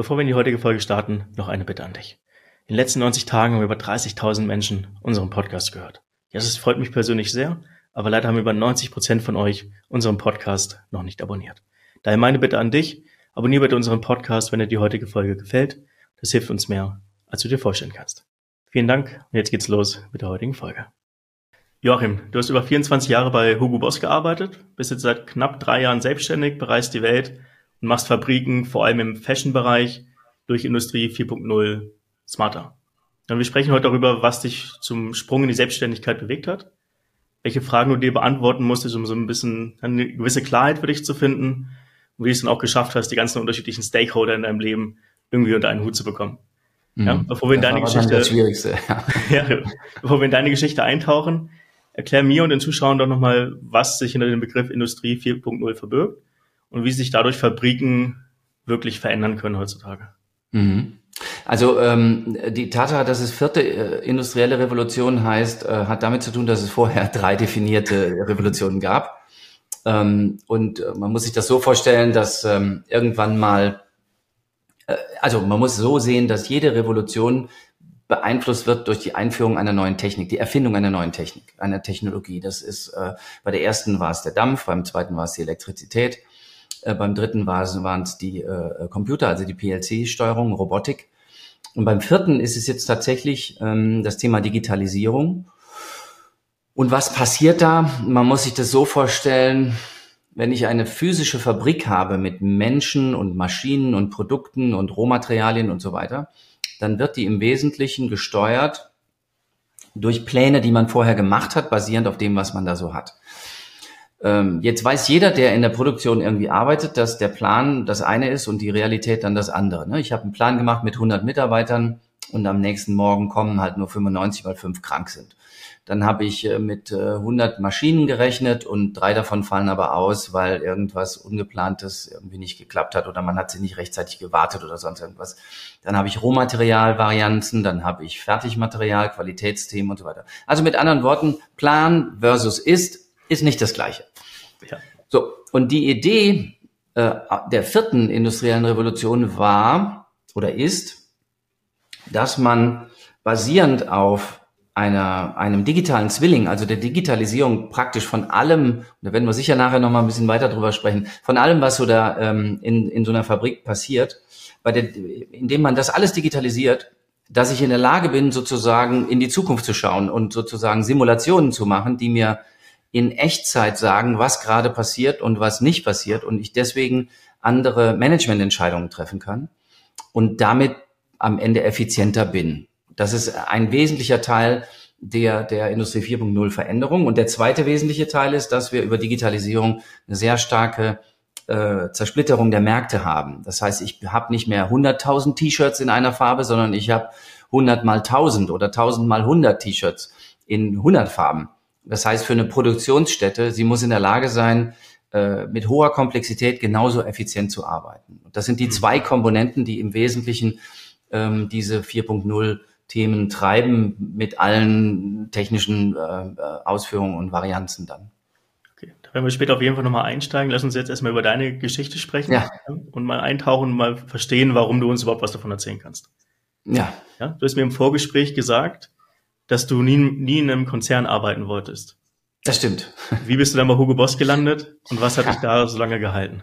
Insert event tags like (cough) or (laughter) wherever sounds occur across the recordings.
Bevor wir in die heutige Folge starten, noch eine Bitte an dich. In den letzten 90 Tagen haben über 30.000 Menschen unseren Podcast gehört. Ja, das freut mich persönlich sehr, aber leider haben über 90 Prozent von euch unseren Podcast noch nicht abonniert. Daher meine Bitte an dich, abonniere bitte unseren Podcast, wenn dir die heutige Folge gefällt. Das hilft uns mehr, als du dir vorstellen kannst. Vielen Dank und jetzt geht's los mit der heutigen Folge. Joachim, du hast über 24 Jahre bei Hugo Boss gearbeitet, bist jetzt seit knapp drei Jahren selbstständig, bereist die Welt und machst Fabriken, vor allem im Fashion-Bereich, durch Industrie 4.0 smarter. Und wir sprechen heute darüber, was dich zum Sprung in die Selbstständigkeit bewegt hat, welche Fragen du dir beantworten musstest, um so ein bisschen eine gewisse Klarheit für dich zu finden und wie du es dann auch geschafft hast, die ganzen unterschiedlichen Stakeholder in deinem Leben irgendwie unter einen Hut zu bekommen. Mhm. Ja, bevor wir in deine Geschichte, das Schwierigste, (laughs) ja, bevor wir in deine Geschichte eintauchen, erklär mir und den Zuschauern doch nochmal, was sich hinter dem Begriff Industrie 4.0 verbirgt und wie sich dadurch Fabriken wirklich verändern können heutzutage. Mhm. Also ähm, die Tatsache, dass es vierte äh, industrielle Revolution heißt, äh, hat damit zu tun, dass es vorher (laughs) drei definierte Revolutionen gab. Ähm, und äh, man muss sich das so vorstellen, dass ähm, irgendwann mal, äh, also man muss so sehen, dass jede Revolution beeinflusst wird durch die Einführung einer neuen Technik, die Erfindung einer neuen Technik, einer Technologie. Das ist äh, bei der ersten war es der Dampf, beim zweiten war es die Elektrizität, äh, beim dritten waren es die äh, Computer, also die PLC-Steuerung, Robotik. Und beim vierten ist es jetzt tatsächlich ähm, das Thema Digitalisierung. Und was passiert da? Man muss sich das so vorstellen, wenn ich eine physische Fabrik habe mit Menschen und Maschinen und Produkten und Rohmaterialien und so weiter, dann wird die im Wesentlichen gesteuert durch Pläne, die man vorher gemacht hat, basierend auf dem, was man da so hat. Ähm, jetzt weiß jeder, der in der Produktion irgendwie arbeitet, dass der Plan das eine ist und die Realität dann das andere. Ne? Ich habe einen Plan gemacht mit 100 Mitarbeitern und am nächsten Morgen kommen halt nur 95, weil fünf krank sind. Dann habe ich äh, mit 100 äh, Maschinen gerechnet und drei davon fallen aber aus, weil irgendwas Ungeplantes irgendwie nicht geklappt hat oder man hat sie nicht rechtzeitig gewartet oder sonst irgendwas. Dann habe ich Rohmaterialvarianzen, dann habe ich Fertigmaterial, Qualitätsthemen und so weiter. Also mit anderen Worten, Plan versus ist ist nicht das Gleiche. Ja. So, und die Idee äh, der vierten industriellen Revolution war oder ist, dass man basierend auf einer, einem digitalen Zwilling, also der Digitalisierung praktisch von allem, da werden wir sicher nachher nochmal ein bisschen weiter drüber sprechen, von allem, was so da ähm, in, in so einer Fabrik passiert, bei der, indem man das alles digitalisiert, dass ich in der Lage bin, sozusagen in die Zukunft zu schauen und sozusagen Simulationen zu machen, die mir in Echtzeit sagen, was gerade passiert und was nicht passiert und ich deswegen andere Managemententscheidungen treffen kann und damit am Ende effizienter bin. Das ist ein wesentlicher Teil der, der Industrie 4.0 Veränderung. Und der zweite wesentliche Teil ist, dass wir über Digitalisierung eine sehr starke äh, Zersplitterung der Märkte haben. Das heißt, ich habe nicht mehr 100.000 T-Shirts in einer Farbe, sondern ich habe 100 mal 1000 oder 1000 mal 100 T-Shirts in 100 Farben. Das heißt, für eine Produktionsstätte, sie muss in der Lage sein, äh, mit hoher Komplexität genauso effizient zu arbeiten. Und das sind die mhm. zwei Komponenten, die im Wesentlichen ähm, diese 4.0 Themen treiben mit allen technischen äh, Ausführungen und Varianzen dann. Okay, da werden wir später auf jeden Fall nochmal einsteigen. Lass uns jetzt erstmal über deine Geschichte sprechen ja. und mal eintauchen und mal verstehen, warum du uns überhaupt was davon erzählen kannst. Ja. ja. Du hast mir im Vorgespräch gesagt, dass du nie, nie in einem Konzern arbeiten wolltest. Das stimmt. (laughs) Wie bist du dann bei Hugo Boss gelandet und was hat (laughs) dich da so lange gehalten?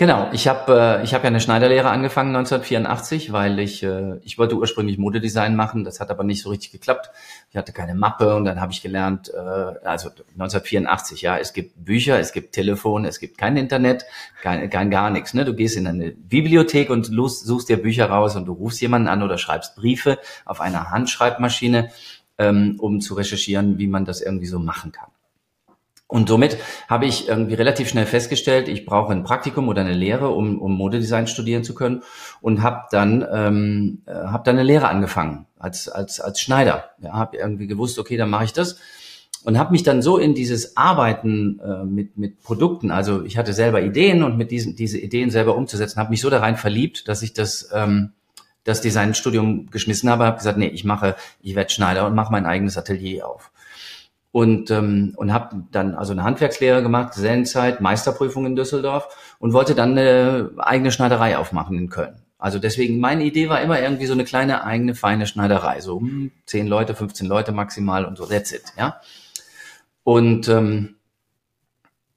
Genau, ich habe äh, ich hab ja eine Schneiderlehre angefangen 1984, weil ich äh, ich wollte ursprünglich Modedesign machen, das hat aber nicht so richtig geklappt. Ich hatte keine Mappe und dann habe ich gelernt, äh, also 1984, ja, es gibt Bücher, es gibt Telefon, es gibt kein Internet, kein, kein gar nichts. Ne? Du gehst in eine Bibliothek und suchst dir Bücher raus und du rufst jemanden an oder schreibst Briefe auf einer Handschreibmaschine ähm, um zu recherchieren, wie man das irgendwie so machen kann. Und somit habe ich irgendwie relativ schnell festgestellt, ich brauche ein Praktikum oder eine Lehre, um, um Modedesign studieren zu können und habe dann ähm, äh, habe dann eine Lehre angefangen als als als Schneider. Ja, habe irgendwie gewusst, okay, dann mache ich das und habe mich dann so in dieses Arbeiten äh, mit mit Produkten, also ich hatte selber Ideen und mit diesen diese Ideen selber umzusetzen, habe mich so da rein verliebt, dass ich das ähm, das Designstudium geschmissen habe, habe gesagt, nee, ich mache, ich werde Schneider und mache mein eigenes Atelier auf. Und, ähm, und habe dann also eine Handwerkslehre gemacht, Gesellenzeit, Meisterprüfung in Düsseldorf und wollte dann eine eigene Schneiderei aufmachen in Köln. Also deswegen, meine Idee war immer irgendwie so eine kleine eigene feine Schneiderei, so hm, 10 Leute, 15 Leute maximal und so, that's it, ja. Und ähm,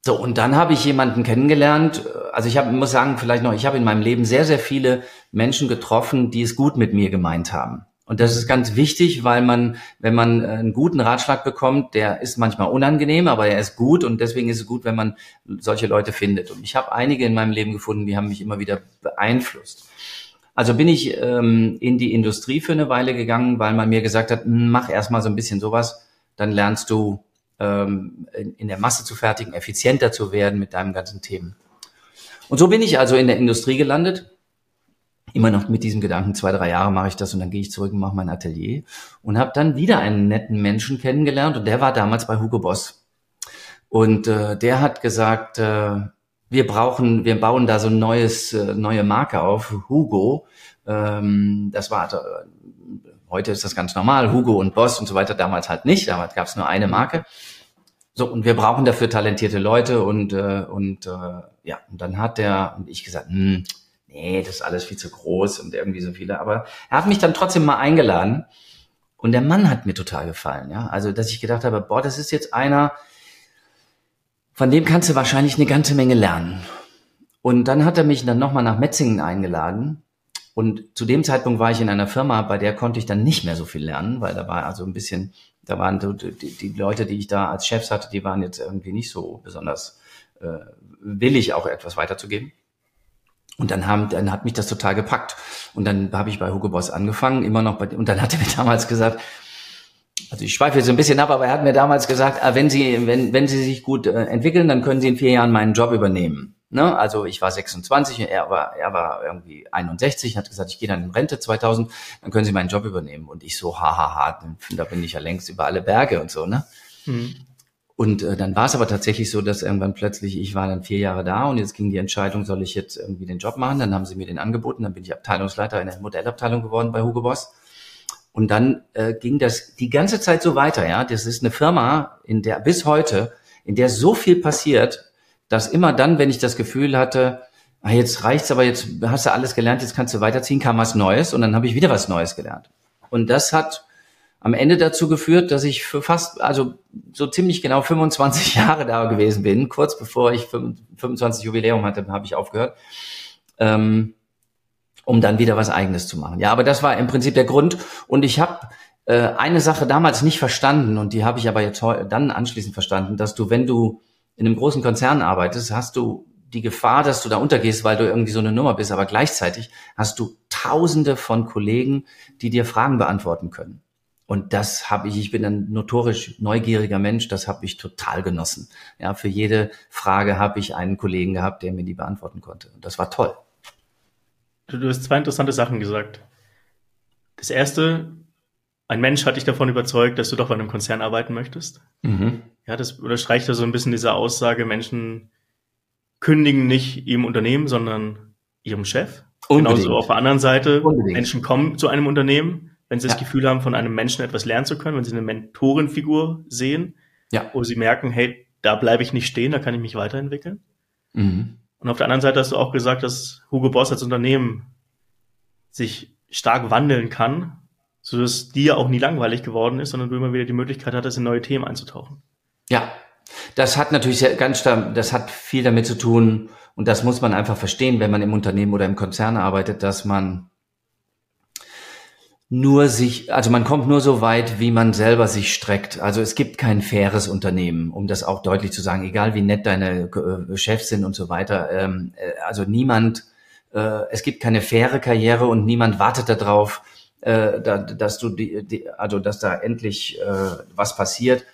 so, und dann habe ich jemanden kennengelernt. Also ich hab, muss sagen, vielleicht noch, ich habe in meinem Leben sehr, sehr viele Menschen getroffen, die es gut mit mir gemeint haben. Und das ist ganz wichtig, weil man, wenn man einen guten Ratschlag bekommt, der ist manchmal unangenehm, aber er ist gut und deswegen ist es gut, wenn man solche Leute findet. Und ich habe einige in meinem Leben gefunden, die haben mich immer wieder beeinflusst. Also bin ich ähm, in die Industrie für eine Weile gegangen, weil man mir gesagt hat, hm, mach erstmal so ein bisschen sowas, dann lernst du ähm, in, in der Masse zu fertigen, effizienter zu werden mit deinem ganzen Themen. Und so bin ich also in der Industrie gelandet. Immer noch mit diesem Gedanken, zwei, drei Jahre mache ich das und dann gehe ich zurück und mache mein Atelier. Und habe dann wieder einen netten Menschen kennengelernt und der war damals bei Hugo Boss. Und äh, der hat gesagt, äh, wir brauchen, wir bauen da so ein neues, äh, neue Marke auf, Hugo. Ähm, das war also, Heute ist das ganz normal, Hugo und Boss und so weiter, damals halt nicht, damals gab es nur eine Marke. So, und wir brauchen dafür talentierte Leute und, äh, und äh, ja, und dann hat der und ich gesagt, hm, nee, das ist alles viel zu groß und irgendwie so viele. Aber er hat mich dann trotzdem mal eingeladen und der Mann hat mir total gefallen, ja. Also, dass ich gedacht habe, boah, das ist jetzt einer, von dem kannst du wahrscheinlich eine ganze Menge lernen. Und dann hat er mich dann nochmal nach Metzingen eingeladen und zu dem Zeitpunkt war ich in einer Firma, bei der konnte ich dann nicht mehr so viel lernen, weil da war also ein bisschen, da waren die, die Leute, die ich da als Chefs hatte, die waren jetzt irgendwie nicht so besonders äh, willig, auch etwas weiterzugeben. Und dann, haben, dann hat mich das total gepackt. Und dann habe ich bei Hugo Boss angefangen, immer noch bei, und dann hat er mir (laughs) damals gesagt, also ich schweife jetzt ein bisschen ab, aber er hat mir damals gesagt, ah, wenn Sie, wenn, wenn Sie sich gut äh, entwickeln, dann können Sie in vier Jahren meinen Job übernehmen. Ne? Also ich war 26, er war, er war irgendwie 61, hat gesagt, ich gehe dann in Rente 2000, dann können Sie meinen Job übernehmen. Und ich so, hahaha, da bin ich ja längst über alle Berge und so, ne? Mhm. Und äh, dann war es aber tatsächlich so, dass irgendwann plötzlich, ich war dann vier Jahre da und jetzt ging die Entscheidung, soll ich jetzt irgendwie den Job machen? Dann haben sie mir den angeboten, dann bin ich Abteilungsleiter in der Modellabteilung geworden bei Hugo Boss. Und dann äh, ging das die ganze Zeit so weiter, ja. Das ist eine Firma, in der bis heute, in der so viel passiert, dass immer dann, wenn ich das Gefühl hatte, ah, jetzt reicht's, aber jetzt hast du alles gelernt, jetzt kannst du weiterziehen, kam was Neues und dann habe ich wieder was Neues gelernt. Und das hat am Ende dazu geführt, dass ich für fast, also so ziemlich genau 25 (laughs) Jahre da gewesen bin. Kurz bevor ich 25 Jubiläum hatte, habe ich aufgehört, ähm, um dann wieder was Eigenes zu machen. Ja, aber das war im Prinzip der Grund. Und ich habe äh, eine Sache damals nicht verstanden und die habe ich aber jetzt dann anschließend verstanden, dass du, wenn du in einem großen Konzern arbeitest, hast du die Gefahr, dass du da untergehst, weil du irgendwie so eine Nummer bist, aber gleichzeitig hast du tausende von Kollegen, die dir Fragen beantworten können. Und das habe ich, ich bin ein notorisch neugieriger Mensch, das habe ich total genossen. Ja, für jede Frage habe ich einen Kollegen gehabt, der mir die beantworten konnte. Und das war toll. Du, du hast zwei interessante Sachen gesagt. Das erste, ein Mensch hat dich davon überzeugt, dass du doch bei einem Konzern arbeiten möchtest. Mhm. Ja, das unterstreicht ja so ein bisschen diese Aussage, Menschen kündigen nicht ihrem Unternehmen, sondern ihrem Chef. Unbedingt. Genauso auf der anderen Seite, Unbedingt. Menschen kommen zu einem Unternehmen, wenn sie ja. das Gefühl haben, von einem Menschen etwas lernen zu können, wenn sie eine Mentorenfigur sehen, ja. wo sie merken, hey, da bleibe ich nicht stehen, da kann ich mich weiterentwickeln. Mhm. Und auf der anderen Seite hast du auch gesagt, dass Hugo Boss als Unternehmen sich stark wandeln kann, so dass dir auch nie langweilig geworden ist, sondern du immer wieder die Möglichkeit hattest, in neue Themen einzutauchen. Ja, das hat natürlich ganz das hat viel damit zu tun und das muss man einfach verstehen, wenn man im Unternehmen oder im Konzern arbeitet, dass man nur sich, also man kommt nur so weit, wie man selber sich streckt. Also es gibt kein faires Unternehmen, um das auch deutlich zu sagen, egal wie nett deine äh, Chefs sind und so weiter. Ähm, äh, also niemand, äh, es gibt keine faire Karriere und niemand wartet darauf, da, dass du also dass da endlich was passiert.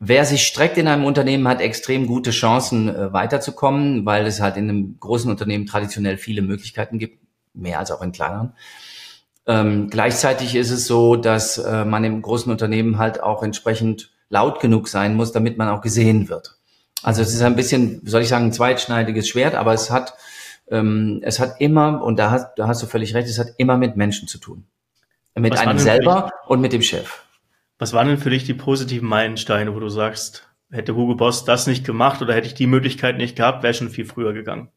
Wer sich streckt in einem Unternehmen, hat extrem gute Chancen, äh, weiterzukommen, weil es halt in einem großen Unternehmen traditionell viele Möglichkeiten gibt, mehr als auch in kleineren. Ähm, gleichzeitig ist es so, dass äh, man im großen Unternehmen halt auch entsprechend laut genug sein muss, damit man auch gesehen wird. Also es ist ein bisschen, soll ich sagen, ein zweitschneidiges Schwert, aber es hat ähm, es hat immer, und da hast, da hast du völlig recht, es hat immer mit Menschen zu tun. Mit was einem selber und mit dem Chef. Was waren denn für dich die positiven Meilensteine, wo du sagst, hätte Hugo Boss das nicht gemacht oder hätte ich die Möglichkeit nicht gehabt, wäre schon viel früher gegangen?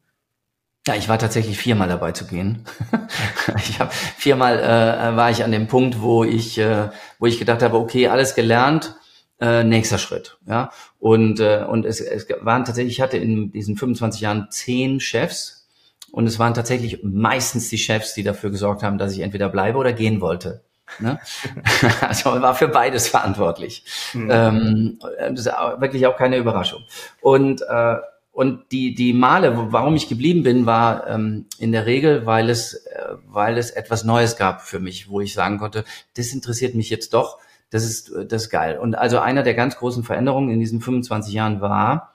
Ja, ich war tatsächlich viermal dabei zu gehen. (laughs) ich habe viermal äh, war ich an dem Punkt, wo ich, äh, wo ich gedacht habe, okay, alles gelernt, äh, nächster Schritt. Ja, und äh, und es, es waren tatsächlich, ich hatte in diesen 25 Jahren zehn Chefs und es waren tatsächlich meistens die Chefs, die dafür gesorgt haben, dass ich entweder bleibe oder gehen wollte. Ne? (laughs) also war für beides verantwortlich. Mhm. Ähm, das ist wirklich auch keine Überraschung. Und äh, und die, die Male, warum ich geblieben bin, war ähm, in der Regel, weil es, äh, weil es etwas Neues gab für mich, wo ich sagen konnte, das interessiert mich jetzt doch, das ist, das ist geil. Und also einer der ganz großen Veränderungen in diesen 25 Jahren war,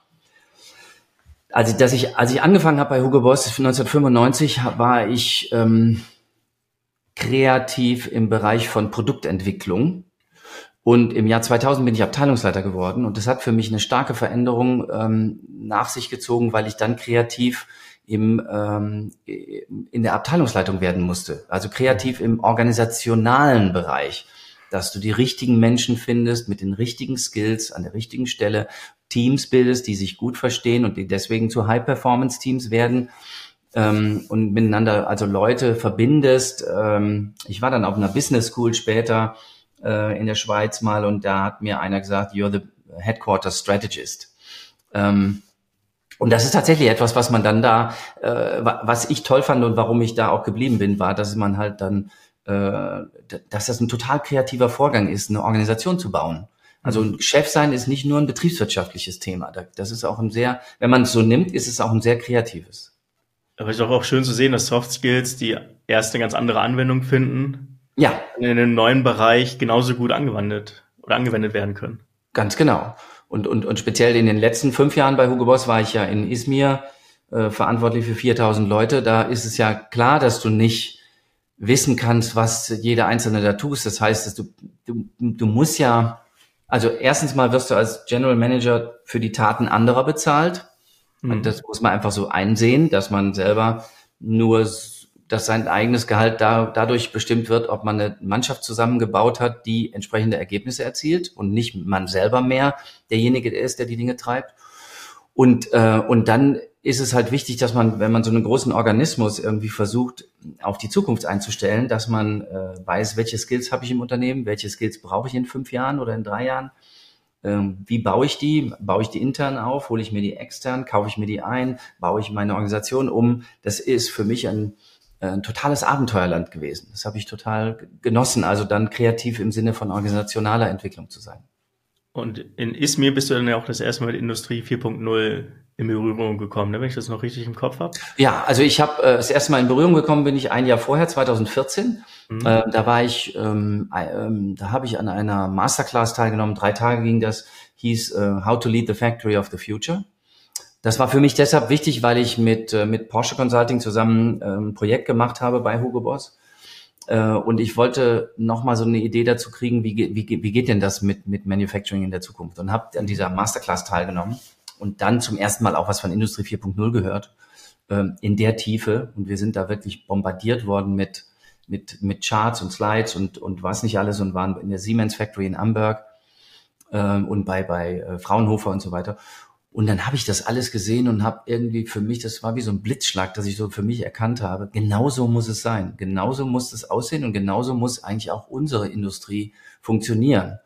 also dass ich, als ich angefangen habe bei Hugo Boss 1995, war ich ähm, kreativ im Bereich von Produktentwicklung und im Jahr 2000 bin ich Abteilungsleiter geworden und das hat für mich eine starke Veränderung ähm, nach sich gezogen, weil ich dann kreativ im, ähm, in der Abteilungsleitung werden musste. Also kreativ im organisationalen Bereich, dass du die richtigen Menschen findest mit den richtigen Skills an der richtigen Stelle, Teams bildest, die sich gut verstehen und die deswegen zu High-Performance-Teams werden ähm, und miteinander also Leute verbindest. Ähm, ich war dann auf einer Business School später äh, in der Schweiz mal und da hat mir einer gesagt, you're the Headquarters Strategist. Ähm, und das ist tatsächlich etwas, was man dann da, äh, was ich toll fand und warum ich da auch geblieben bin, war, dass man halt dann, äh, dass das ein total kreativer Vorgang ist, eine Organisation zu bauen. Also ein Chef sein ist nicht nur ein betriebswirtschaftliches Thema. Das ist auch ein sehr, wenn man es so nimmt, ist es auch ein sehr kreatives. Aber es ist auch schön zu sehen, dass Soft Skills die erst eine ganz andere Anwendung finden ja. in einem neuen Bereich genauso gut angewendet oder angewendet werden können. Ganz genau. Und, und, und speziell in den letzten fünf Jahren bei Hugo Boss war ich ja in Izmir äh, verantwortlich für 4000 Leute. Da ist es ja klar, dass du nicht wissen kannst, was jeder Einzelne da tust. Das heißt, dass du, du, du musst ja, also erstens mal wirst du als General Manager für die Taten anderer bezahlt. Mhm. Und das muss man einfach so einsehen, dass man selber nur dass sein eigenes Gehalt da, dadurch bestimmt wird, ob man eine Mannschaft zusammengebaut hat, die entsprechende Ergebnisse erzielt und nicht man selber mehr derjenige ist, der die Dinge treibt. Und, äh, und dann ist es halt wichtig, dass man, wenn man so einen großen Organismus irgendwie versucht, auf die Zukunft einzustellen, dass man äh, weiß, welche Skills habe ich im Unternehmen, welche Skills brauche ich in fünf Jahren oder in drei Jahren. Ähm, wie baue ich die? Baue ich die intern auf? Hole ich mir die extern? Kaufe ich mir die ein? Baue ich meine Organisation um? Das ist für mich ein, ein totales Abenteuerland gewesen. Das habe ich total genossen, also dann kreativ im Sinne von organisationaler Entwicklung zu sein. Und in Izmir bist du dann ja auch das erste Mal mit Industrie 4.0 in Berührung gekommen, ne, wenn ich das noch richtig im Kopf habe? Ja, also ich habe äh, das erste Mal in Berührung gekommen, bin ich ein Jahr vorher, 2014. Mhm. Äh, da war ich, ähm, äh, da habe ich an einer Masterclass teilgenommen. Drei Tage ging das, hieß äh, How to Lead the Factory of the Future. Das war für mich deshalb wichtig, weil ich mit, äh, mit Porsche Consulting zusammen ähm, ein Projekt gemacht habe bei Hugo Boss. Äh, und ich wollte nochmal so eine Idee dazu kriegen, wie, wie, wie geht denn das mit, mit Manufacturing in der Zukunft? Und habe an dieser Masterclass teilgenommen und dann zum ersten Mal auch was von Industrie 4.0 gehört, ähm, in der Tiefe. Und wir sind da wirklich bombardiert worden mit, mit, mit Charts und Slides und, und was nicht alles und waren in der Siemens Factory in Amberg ähm, und bei, bei äh, Fraunhofer und so weiter. Und dann habe ich das alles gesehen und habe irgendwie für mich, das war wie so ein Blitzschlag, dass ich so für mich erkannt habe, genauso muss es sein, genauso muss es aussehen und genauso muss eigentlich auch unsere Industrie funktionieren.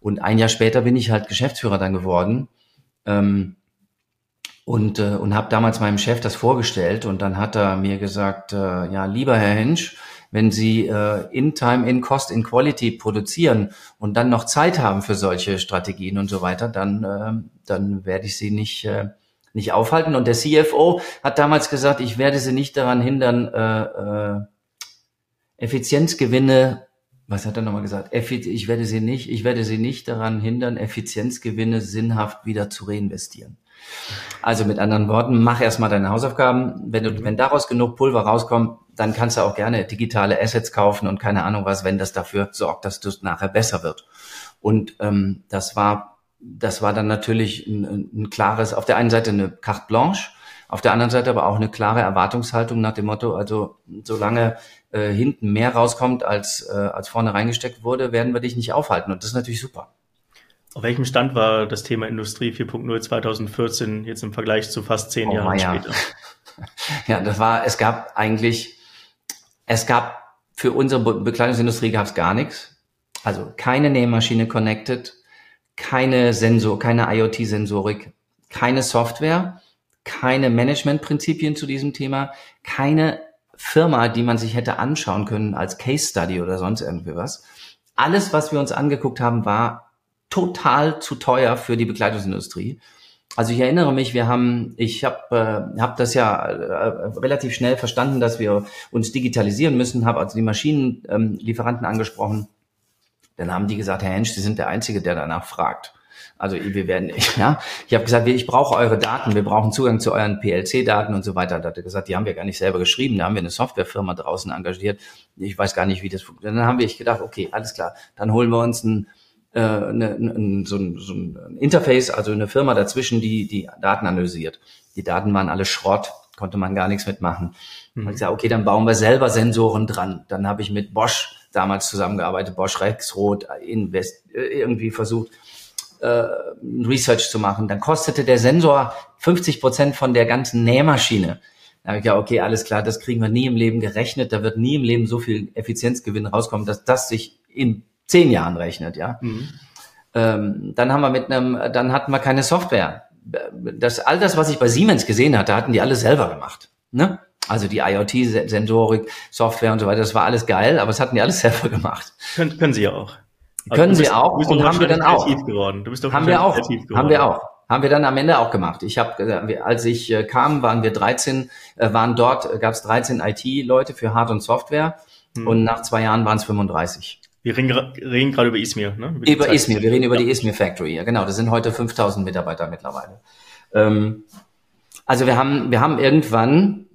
Und ein Jahr später bin ich halt Geschäftsführer dann geworden ähm, und, äh, und habe damals meinem Chef das vorgestellt und dann hat er mir gesagt, äh, ja, lieber Herr Hensch, wenn Sie äh, in Time, in Cost, in Quality produzieren und dann noch Zeit haben für solche Strategien und so weiter, dann, äh, dann werde ich Sie nicht, äh, nicht aufhalten. Und der CFO hat damals gesagt, ich werde Sie nicht daran hindern, äh, äh, Effizienzgewinne was hat er nochmal gesagt? Ich werde sie nicht, ich werde sie nicht daran hindern, Effizienzgewinne sinnhaft wieder zu reinvestieren. Also mit anderen Worten, mach erstmal deine Hausaufgaben. Wenn du, wenn daraus genug Pulver rauskommt, dann kannst du auch gerne digitale Assets kaufen und keine Ahnung was, wenn das dafür sorgt, dass das nachher besser wird. Und ähm, das war, das war dann natürlich ein, ein klares, auf der einen Seite eine carte blanche, auf der anderen Seite aber auch eine klare Erwartungshaltung nach dem Motto, also solange äh, hinten mehr rauskommt, als, äh, als vorne reingesteckt wurde, werden wir dich nicht aufhalten. Und das ist natürlich super. Auf welchem Stand war das Thema Industrie 4.0 2014 jetzt im Vergleich zu fast zehn oh, Jahren ja. später? (laughs) ja, das war, es gab eigentlich, es gab für unsere Bekleidungsindustrie gab es gar nichts. Also keine Nähmaschine connected, keine Sensor, keine IoT-Sensorik, keine Software, keine Managementprinzipien zu diesem Thema, keine Firma, die man sich hätte anschauen können als Case Study oder sonst irgendwie was. Alles, was wir uns angeguckt haben, war total zu teuer für die Bekleidungsindustrie. Also ich erinnere mich, wir haben, ich habe äh, hab das ja äh, relativ schnell verstanden, dass wir uns digitalisieren müssen, habe also die Maschinenlieferanten ähm, angesprochen. Dann haben die gesagt, Herr Hensch, Sie sind der Einzige, der danach fragt. Also wir werden, (laughs) ja, ich habe gesagt, ich brauche eure Daten, wir brauchen Zugang zu euren PLC-Daten und so weiter. Da hat er gesagt, die haben wir gar nicht selber geschrieben, da haben wir eine Softwarefirma draußen engagiert. Ich weiß gar nicht, wie das funktioniert. Dann haben wir ich gedacht, okay, alles klar, dann holen wir uns ein, äh, eine, ein, so, ein, so ein Interface, also eine Firma dazwischen, die die Daten analysiert. Die Daten waren alle Schrott, konnte man gar nichts mitmachen. Mhm. Und ich gesagt, okay, dann bauen wir selber Sensoren dran. Dann habe ich mit Bosch damals zusammengearbeitet, Bosch Rexroth, Invest, äh, irgendwie versucht, äh, Research zu machen. Dann kostete der Sensor 50 Prozent von der ganzen Nähmaschine. Da habe ich gesagt, okay, alles klar, das kriegen wir nie im Leben gerechnet. Da wird nie im Leben so viel Effizienzgewinn rauskommen, dass das sich in zehn Jahren rechnet, ja. Mhm. Ähm, dann haben wir mit einem, dann hatten wir keine Software. Das, all das, was ich bei Siemens gesehen hatte, hatten die alle selber gemacht. Ne? Also die IoT-Sensorik, Software und so weiter, das war alles geil, aber das hatten die alles (laughs) selber gemacht. Können, können sie ja auch. Also können sie auch und haben wir dann auch. Geworden. Du bist doch haben wir auch. Haben wir auch. Haben wir dann am Ende auch gemacht. Ich habe, äh, als ich äh, kam, waren wir 13, äh, waren dort, gab es 13 IT-Leute für Hard- und Software hm. und nach zwei Jahren waren es 35. Wir reden, reden gerade über Ismir, ne? Über, über Ismir, wir reden über die Ismir Factory, ja genau. Das sind heute 5000 Mitarbeiter mittlerweile. Ähm, also wir haben, wir haben irgendwann,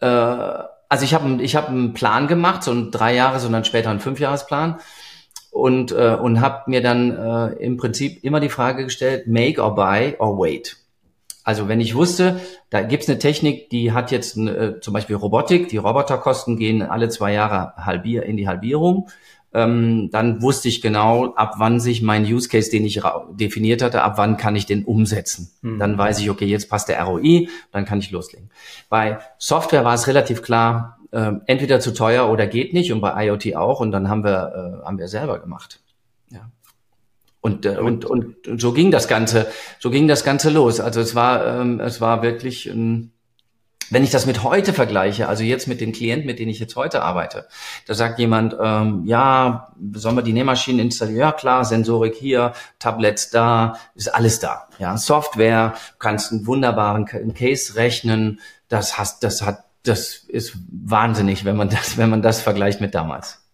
äh, also ich habe ich hab einen Plan gemacht, so ein drei Jahres und dann später einen Fünfjahresplan und, äh, und habe mir dann äh, im Prinzip immer die Frage gestellt, make or buy or wait. Also wenn ich wusste, da gibt's eine Technik, die hat jetzt äh, zum Beispiel Robotik, die Roboterkosten gehen alle zwei Jahre halbier, in die Halbierung, ähm, dann wusste ich genau, ab wann sich mein Use Case, den ich definiert hatte, ab wann kann ich den umsetzen. Mhm. Dann weiß ich, okay, jetzt passt der ROI, dann kann ich loslegen. Bei Software war es relativ klar, äh, entweder zu teuer oder geht nicht und bei IoT auch und dann haben wir, äh, haben wir selber gemacht. Ja. Und, äh, und, und, und so ging das Ganze, so ging das Ganze los. Also es war, ähm, es war wirklich ein, wenn ich das mit heute vergleiche, also jetzt mit den Klienten, mit denen ich jetzt heute arbeite, da sagt jemand, ähm, ja, sollen wir die Nähmaschinen installieren? Ja, klar, Sensorik hier, Tablets da, ist alles da. Ja, Software, kannst einen wunderbaren Case rechnen, das hast, das hat das ist wahnsinnig, wenn man das, wenn man das vergleicht mit damals.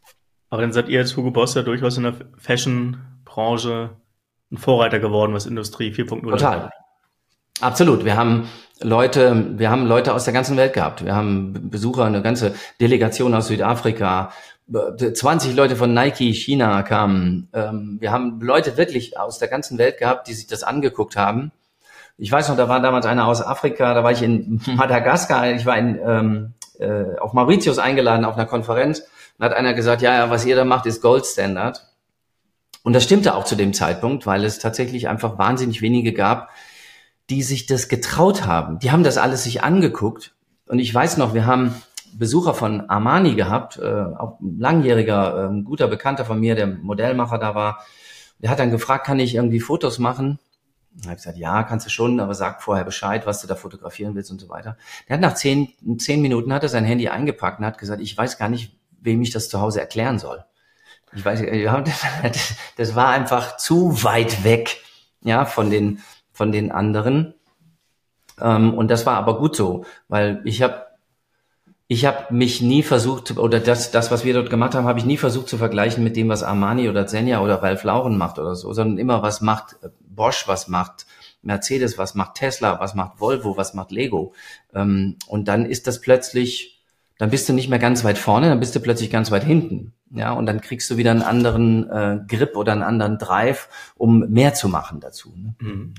Aber dann seid ihr als Hugo Boss ja durchaus in der Fashion-Branche ein Vorreiter geworden, was Industrie 4.0 Total. Absolut. Wir haben Leute, wir haben Leute aus der ganzen Welt gehabt. Wir haben Besucher, eine ganze Delegation aus Südafrika. 20 Leute von Nike China kamen. Ähm, wir haben Leute wirklich aus der ganzen Welt gehabt, die sich das angeguckt haben ich weiß noch, da war damals einer aus Afrika, da war ich in Madagaskar, ich war in, ähm, äh, auf Mauritius eingeladen auf einer Konferenz und hat einer gesagt, ja, ja, was ihr da macht, ist Gold Standard. Und das stimmte auch zu dem Zeitpunkt, weil es tatsächlich einfach wahnsinnig wenige gab, die sich das getraut haben. Die haben das alles sich angeguckt. Und ich weiß noch, wir haben Besucher von Armani gehabt, äh, auch ein langjähriger, äh, guter Bekannter von mir, der Modellmacher da war. Der hat dann gefragt, kann ich irgendwie Fotos machen? Dann habe gesagt, ja, kannst du schon, aber sag vorher Bescheid, was du da fotografieren willst und so weiter. Der hat nach zehn, zehn Minuten hat er sein Handy eingepackt und hat gesagt, ich weiß gar nicht, wem ich das zu Hause erklären soll. Ich weiß, (laughs) das war einfach zu weit weg, ja, von den, von den anderen. Ähm, und das war aber gut so, weil ich habe ich habe mich nie versucht, oder das, das, was wir dort gemacht haben, habe ich nie versucht zu vergleichen mit dem, was Armani oder Zenja oder Ralph Lauren macht oder so, sondern immer, was macht Bosch, was macht Mercedes, was macht Tesla, was macht Volvo, was macht Lego. Ähm, und dann ist das plötzlich, dann bist du nicht mehr ganz weit vorne, dann bist du plötzlich ganz weit hinten. Ja, und dann kriegst du wieder einen anderen äh, Grip oder einen anderen Drive, um mehr zu machen dazu. Ne? Mhm.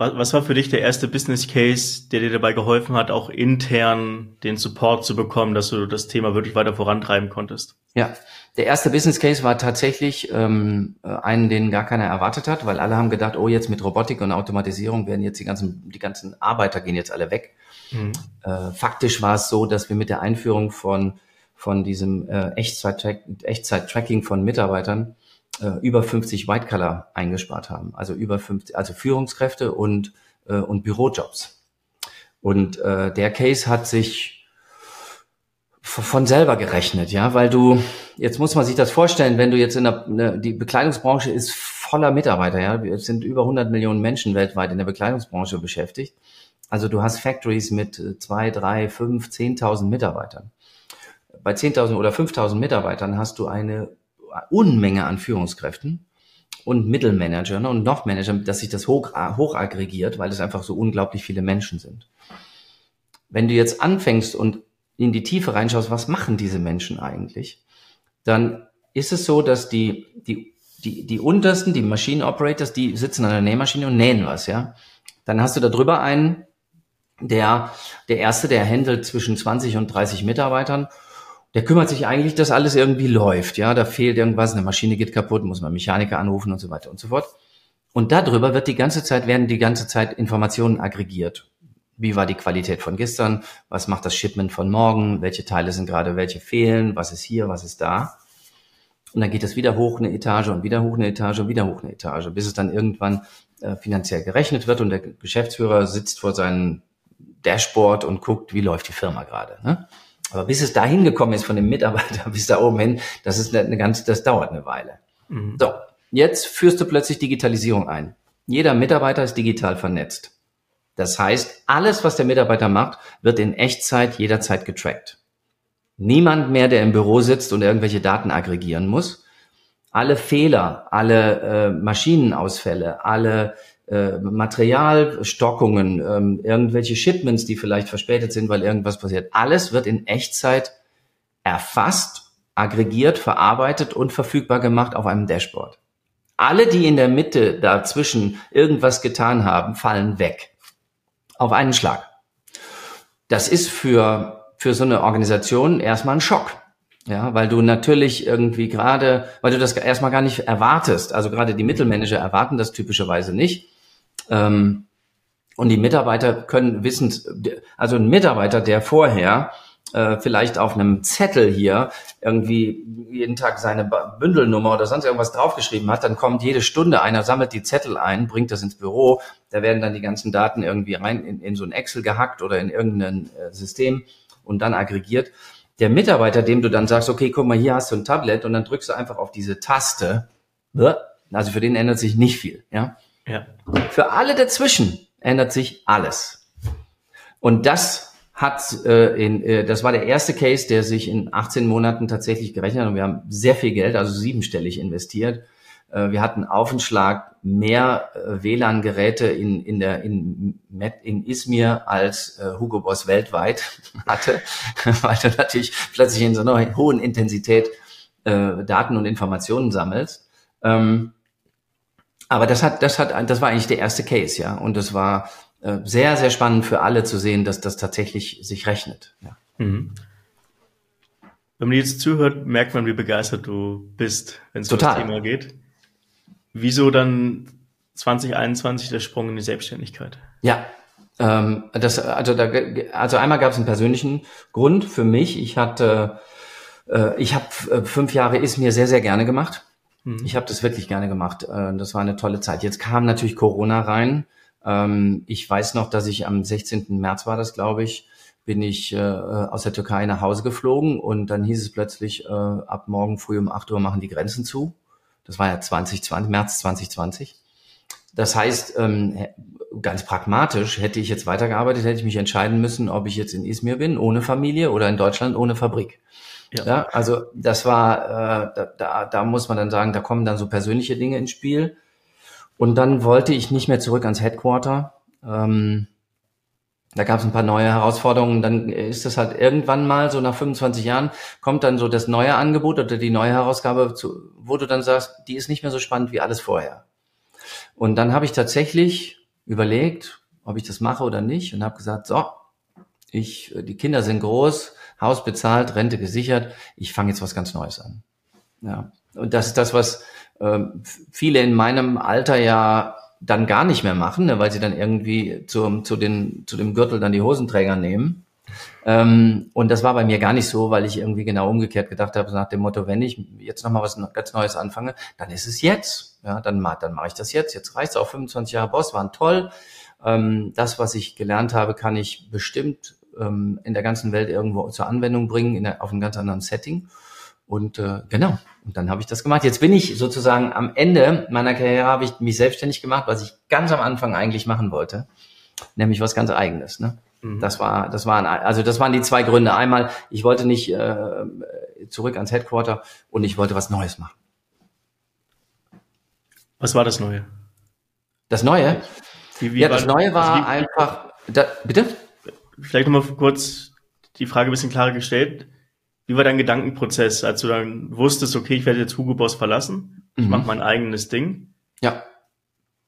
Was war für dich der erste Business Case, der dir dabei geholfen hat, auch intern den Support zu bekommen, dass du das Thema wirklich weiter vorantreiben konntest? Ja, der erste Business Case war tatsächlich ähm, einen, den gar keiner erwartet hat, weil alle haben gedacht, oh, jetzt mit Robotik und Automatisierung werden jetzt die ganzen, die ganzen Arbeiter gehen jetzt alle weg. Mhm. Äh, faktisch war es so, dass wir mit der Einführung von, von diesem äh, Echtzeit-Tracking Echtzeit von Mitarbeitern äh, über 50 White Collar eingespart haben, also über 50, also Führungskräfte und äh, und Bürojobs. Und äh, der Case hat sich von selber gerechnet, ja, weil du jetzt muss man sich das vorstellen, wenn du jetzt in der ne, die Bekleidungsbranche ist voller Mitarbeiter, ja, es sind über 100 Millionen Menschen weltweit in der Bekleidungsbranche beschäftigt. Also du hast Factories mit äh, zwei, drei, fünf, zehntausend Mitarbeitern. Bei 10.000 oder 5.000 Mitarbeitern hast du eine Unmenge an Führungskräften und Mittelmanagern und noch Manager, dass sich das hoch, hoch aggregiert, weil es einfach so unglaublich viele Menschen sind. Wenn du jetzt anfängst und in die Tiefe reinschaust, was machen diese Menschen eigentlich, dann ist es so, dass die, die, die, die untersten, die Machine Operators, die sitzen an der Nähmaschine und nähen was, ja. Dann hast du da drüber einen, der, der erste, der handelt zwischen 20 und 30 Mitarbeitern der kümmert sich eigentlich, dass alles irgendwie läuft. Ja, da fehlt irgendwas, eine Maschine geht kaputt, muss man Mechaniker anrufen und so weiter und so fort. Und darüber wird die ganze Zeit, werden die ganze Zeit Informationen aggregiert. Wie war die Qualität von gestern? Was macht das Shipment von morgen? Welche Teile sind gerade, welche fehlen? Was ist hier? Was ist da? Und dann geht es wieder hoch eine Etage und wieder hoch eine Etage und wieder hoch eine Etage, bis es dann irgendwann äh, finanziell gerechnet wird und der Geschäftsführer sitzt vor seinem Dashboard und guckt, wie läuft die Firma gerade. Ne? Aber bis es dahin gekommen ist von dem Mitarbeiter (laughs) bis da oben hin, das ist eine ganze, das dauert eine Weile. Mhm. So, jetzt führst du plötzlich Digitalisierung ein. Jeder Mitarbeiter ist digital vernetzt. Das heißt, alles, was der Mitarbeiter macht, wird in Echtzeit jederzeit getrackt. Niemand mehr, der im Büro sitzt und irgendwelche Daten aggregieren muss. Alle Fehler, alle äh, Maschinenausfälle, alle äh, Materialstockungen, ähm, irgendwelche Shipments, die vielleicht verspätet sind, weil irgendwas passiert. Alles wird in Echtzeit erfasst, aggregiert, verarbeitet und verfügbar gemacht auf einem Dashboard. Alle, die in der Mitte dazwischen irgendwas getan haben, fallen weg. Auf einen Schlag. Das ist für, für so eine Organisation erstmal ein Schock. Ja, weil du natürlich irgendwie gerade, weil du das erstmal gar nicht erwartest. Also gerade die Mittelmanager erwarten das typischerweise nicht. Ähm, und die Mitarbeiter können wissen, also ein Mitarbeiter, der vorher äh, vielleicht auf einem Zettel hier irgendwie jeden Tag seine Bündelnummer oder sonst irgendwas draufgeschrieben hat, dann kommt jede Stunde einer, sammelt die Zettel ein, bringt das ins Büro, da werden dann die ganzen Daten irgendwie rein in, in so ein Excel gehackt oder in irgendein äh, System und dann aggregiert. Der Mitarbeiter, dem du dann sagst, okay, guck mal, hier hast du ein Tablet und dann drückst du einfach auf diese Taste, also für den ändert sich nicht viel, ja. Ja. Für alle dazwischen ändert sich alles. Und das hat äh, in, äh, das war der erste Case, der sich in 18 Monaten tatsächlich gerechnet hat. Und wir haben sehr viel Geld, also siebenstellig investiert. Äh, wir hatten auf den Schlag mehr äh, WLAN-Geräte in, in, der, in, in Izmir als äh, Hugo Boss weltweit (laughs) hatte, (laughs) weil du natürlich plötzlich in so einer hohen Intensität äh, Daten und Informationen sammelst. Ähm, aber das hat, das hat, das war eigentlich der erste Case, ja. Und es war äh, sehr, sehr spannend für alle zu sehen, dass das tatsächlich sich rechnet. Ja. Mhm. Wenn man jetzt zuhört, merkt man, wie begeistert du bist, wenn es um das Thema geht. Wieso dann 2021 der Sprung in die Selbstständigkeit? Ja, ähm, das, also, da, also einmal gab es einen persönlichen Grund für mich. Ich hatte, äh, ich habe äh, fünf Jahre ist mir sehr, sehr gerne gemacht. Mhm. Ich habe das wirklich gerne gemacht. Äh, das war eine tolle Zeit. Jetzt kam natürlich Corona rein. Ähm, ich weiß noch, dass ich am 16. März war das, glaube ich, bin ich äh, aus der Türkei nach Hause geflogen und dann hieß es plötzlich, äh, ab morgen früh um 8 Uhr machen die Grenzen zu. Das war ja 2020, März 2020. Das heißt, ähm, ganz pragmatisch, hätte ich jetzt weitergearbeitet, hätte ich mich entscheiden müssen, ob ich jetzt in Izmir bin, ohne Familie oder in Deutschland ohne Fabrik. Ja. ja also das war, äh, da, da, da muss man dann sagen, da kommen dann so persönliche Dinge ins Spiel. Und dann wollte ich nicht mehr zurück ans Headquarter. Ähm, da gab es ein paar neue Herausforderungen. Dann ist es halt irgendwann mal, so nach 25 Jahren, kommt dann so das neue Angebot oder die neue Herausgabe, zu, wo du dann sagst, die ist nicht mehr so spannend wie alles vorher. Und dann habe ich tatsächlich überlegt, ob ich das mache oder nicht und habe gesagt, so, ich, die Kinder sind groß, Haus bezahlt, Rente gesichert, ich fange jetzt was ganz Neues an. Ja. Und das ist das, was äh, viele in meinem Alter ja dann gar nicht mehr machen, ne, weil sie dann irgendwie zum, zu, den, zu dem Gürtel dann die Hosenträger nehmen. Ähm, und das war bei mir gar nicht so, weil ich irgendwie genau umgekehrt gedacht habe, nach dem Motto, wenn ich jetzt nochmal was ganz Neues anfange, dann ist es jetzt. Ja, dann, dann mache ich das jetzt. Jetzt reicht's auch 25 Jahre Boss, waren toll. Ähm, das, was ich gelernt habe, kann ich bestimmt ähm, in der ganzen Welt irgendwo zur Anwendung bringen, in der, auf einem ganz anderen Setting. Und äh, genau, und dann habe ich das gemacht. Jetzt bin ich sozusagen am Ende meiner Karriere, habe ich mich selbstständig gemacht, was ich ganz am Anfang eigentlich machen wollte, nämlich was ganz Eigenes. Ne? Mhm. Das war, das waren, also das waren die zwei Gründe. Einmal, ich wollte nicht äh, zurück ans Headquarter und ich wollte was Neues machen. Was war das Neue? Das Neue? Wie, wie ja, das Neue war also einfach. Da, bitte? Vielleicht nochmal kurz die Frage ein bisschen klarer gestellt. Wie war dein Gedankenprozess, als du dann wusstest, okay, ich werde jetzt Hugo Boss verlassen, ich mhm. mache mein eigenes Ding? Ja.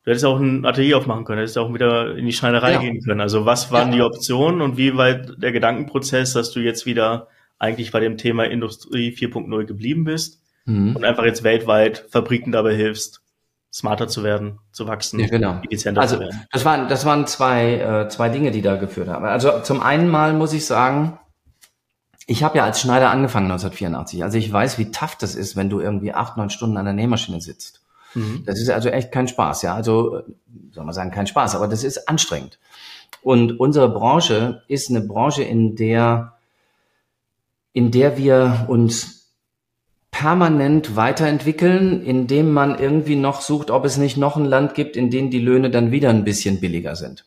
Du hättest auch ein Atelier aufmachen können, hättest auch wieder in die Schneiderei ja. gehen können. Also was waren ja. die Optionen und wie weit der Gedankenprozess, dass du jetzt wieder eigentlich bei dem Thema Industrie 4.0 geblieben bist mhm. und einfach jetzt weltweit Fabriken dabei hilfst, smarter zu werden, zu wachsen, ja, genau. effizienter also, zu werden. Das waren, das waren zwei, äh, zwei Dinge, die da geführt haben. Also zum einen mal muss ich sagen, ich habe ja als Schneider angefangen 1984. Also ich weiß, wie tough das ist, wenn du irgendwie acht, neun Stunden an der Nähmaschine sitzt. Mhm. Das ist also echt kein Spaß, ja. Also soll man sagen, kein Spaß, aber das ist anstrengend. Und unsere Branche ist eine Branche, in der, in der wir uns permanent weiterentwickeln, indem man irgendwie noch sucht, ob es nicht noch ein Land gibt, in dem die Löhne dann wieder ein bisschen billiger sind.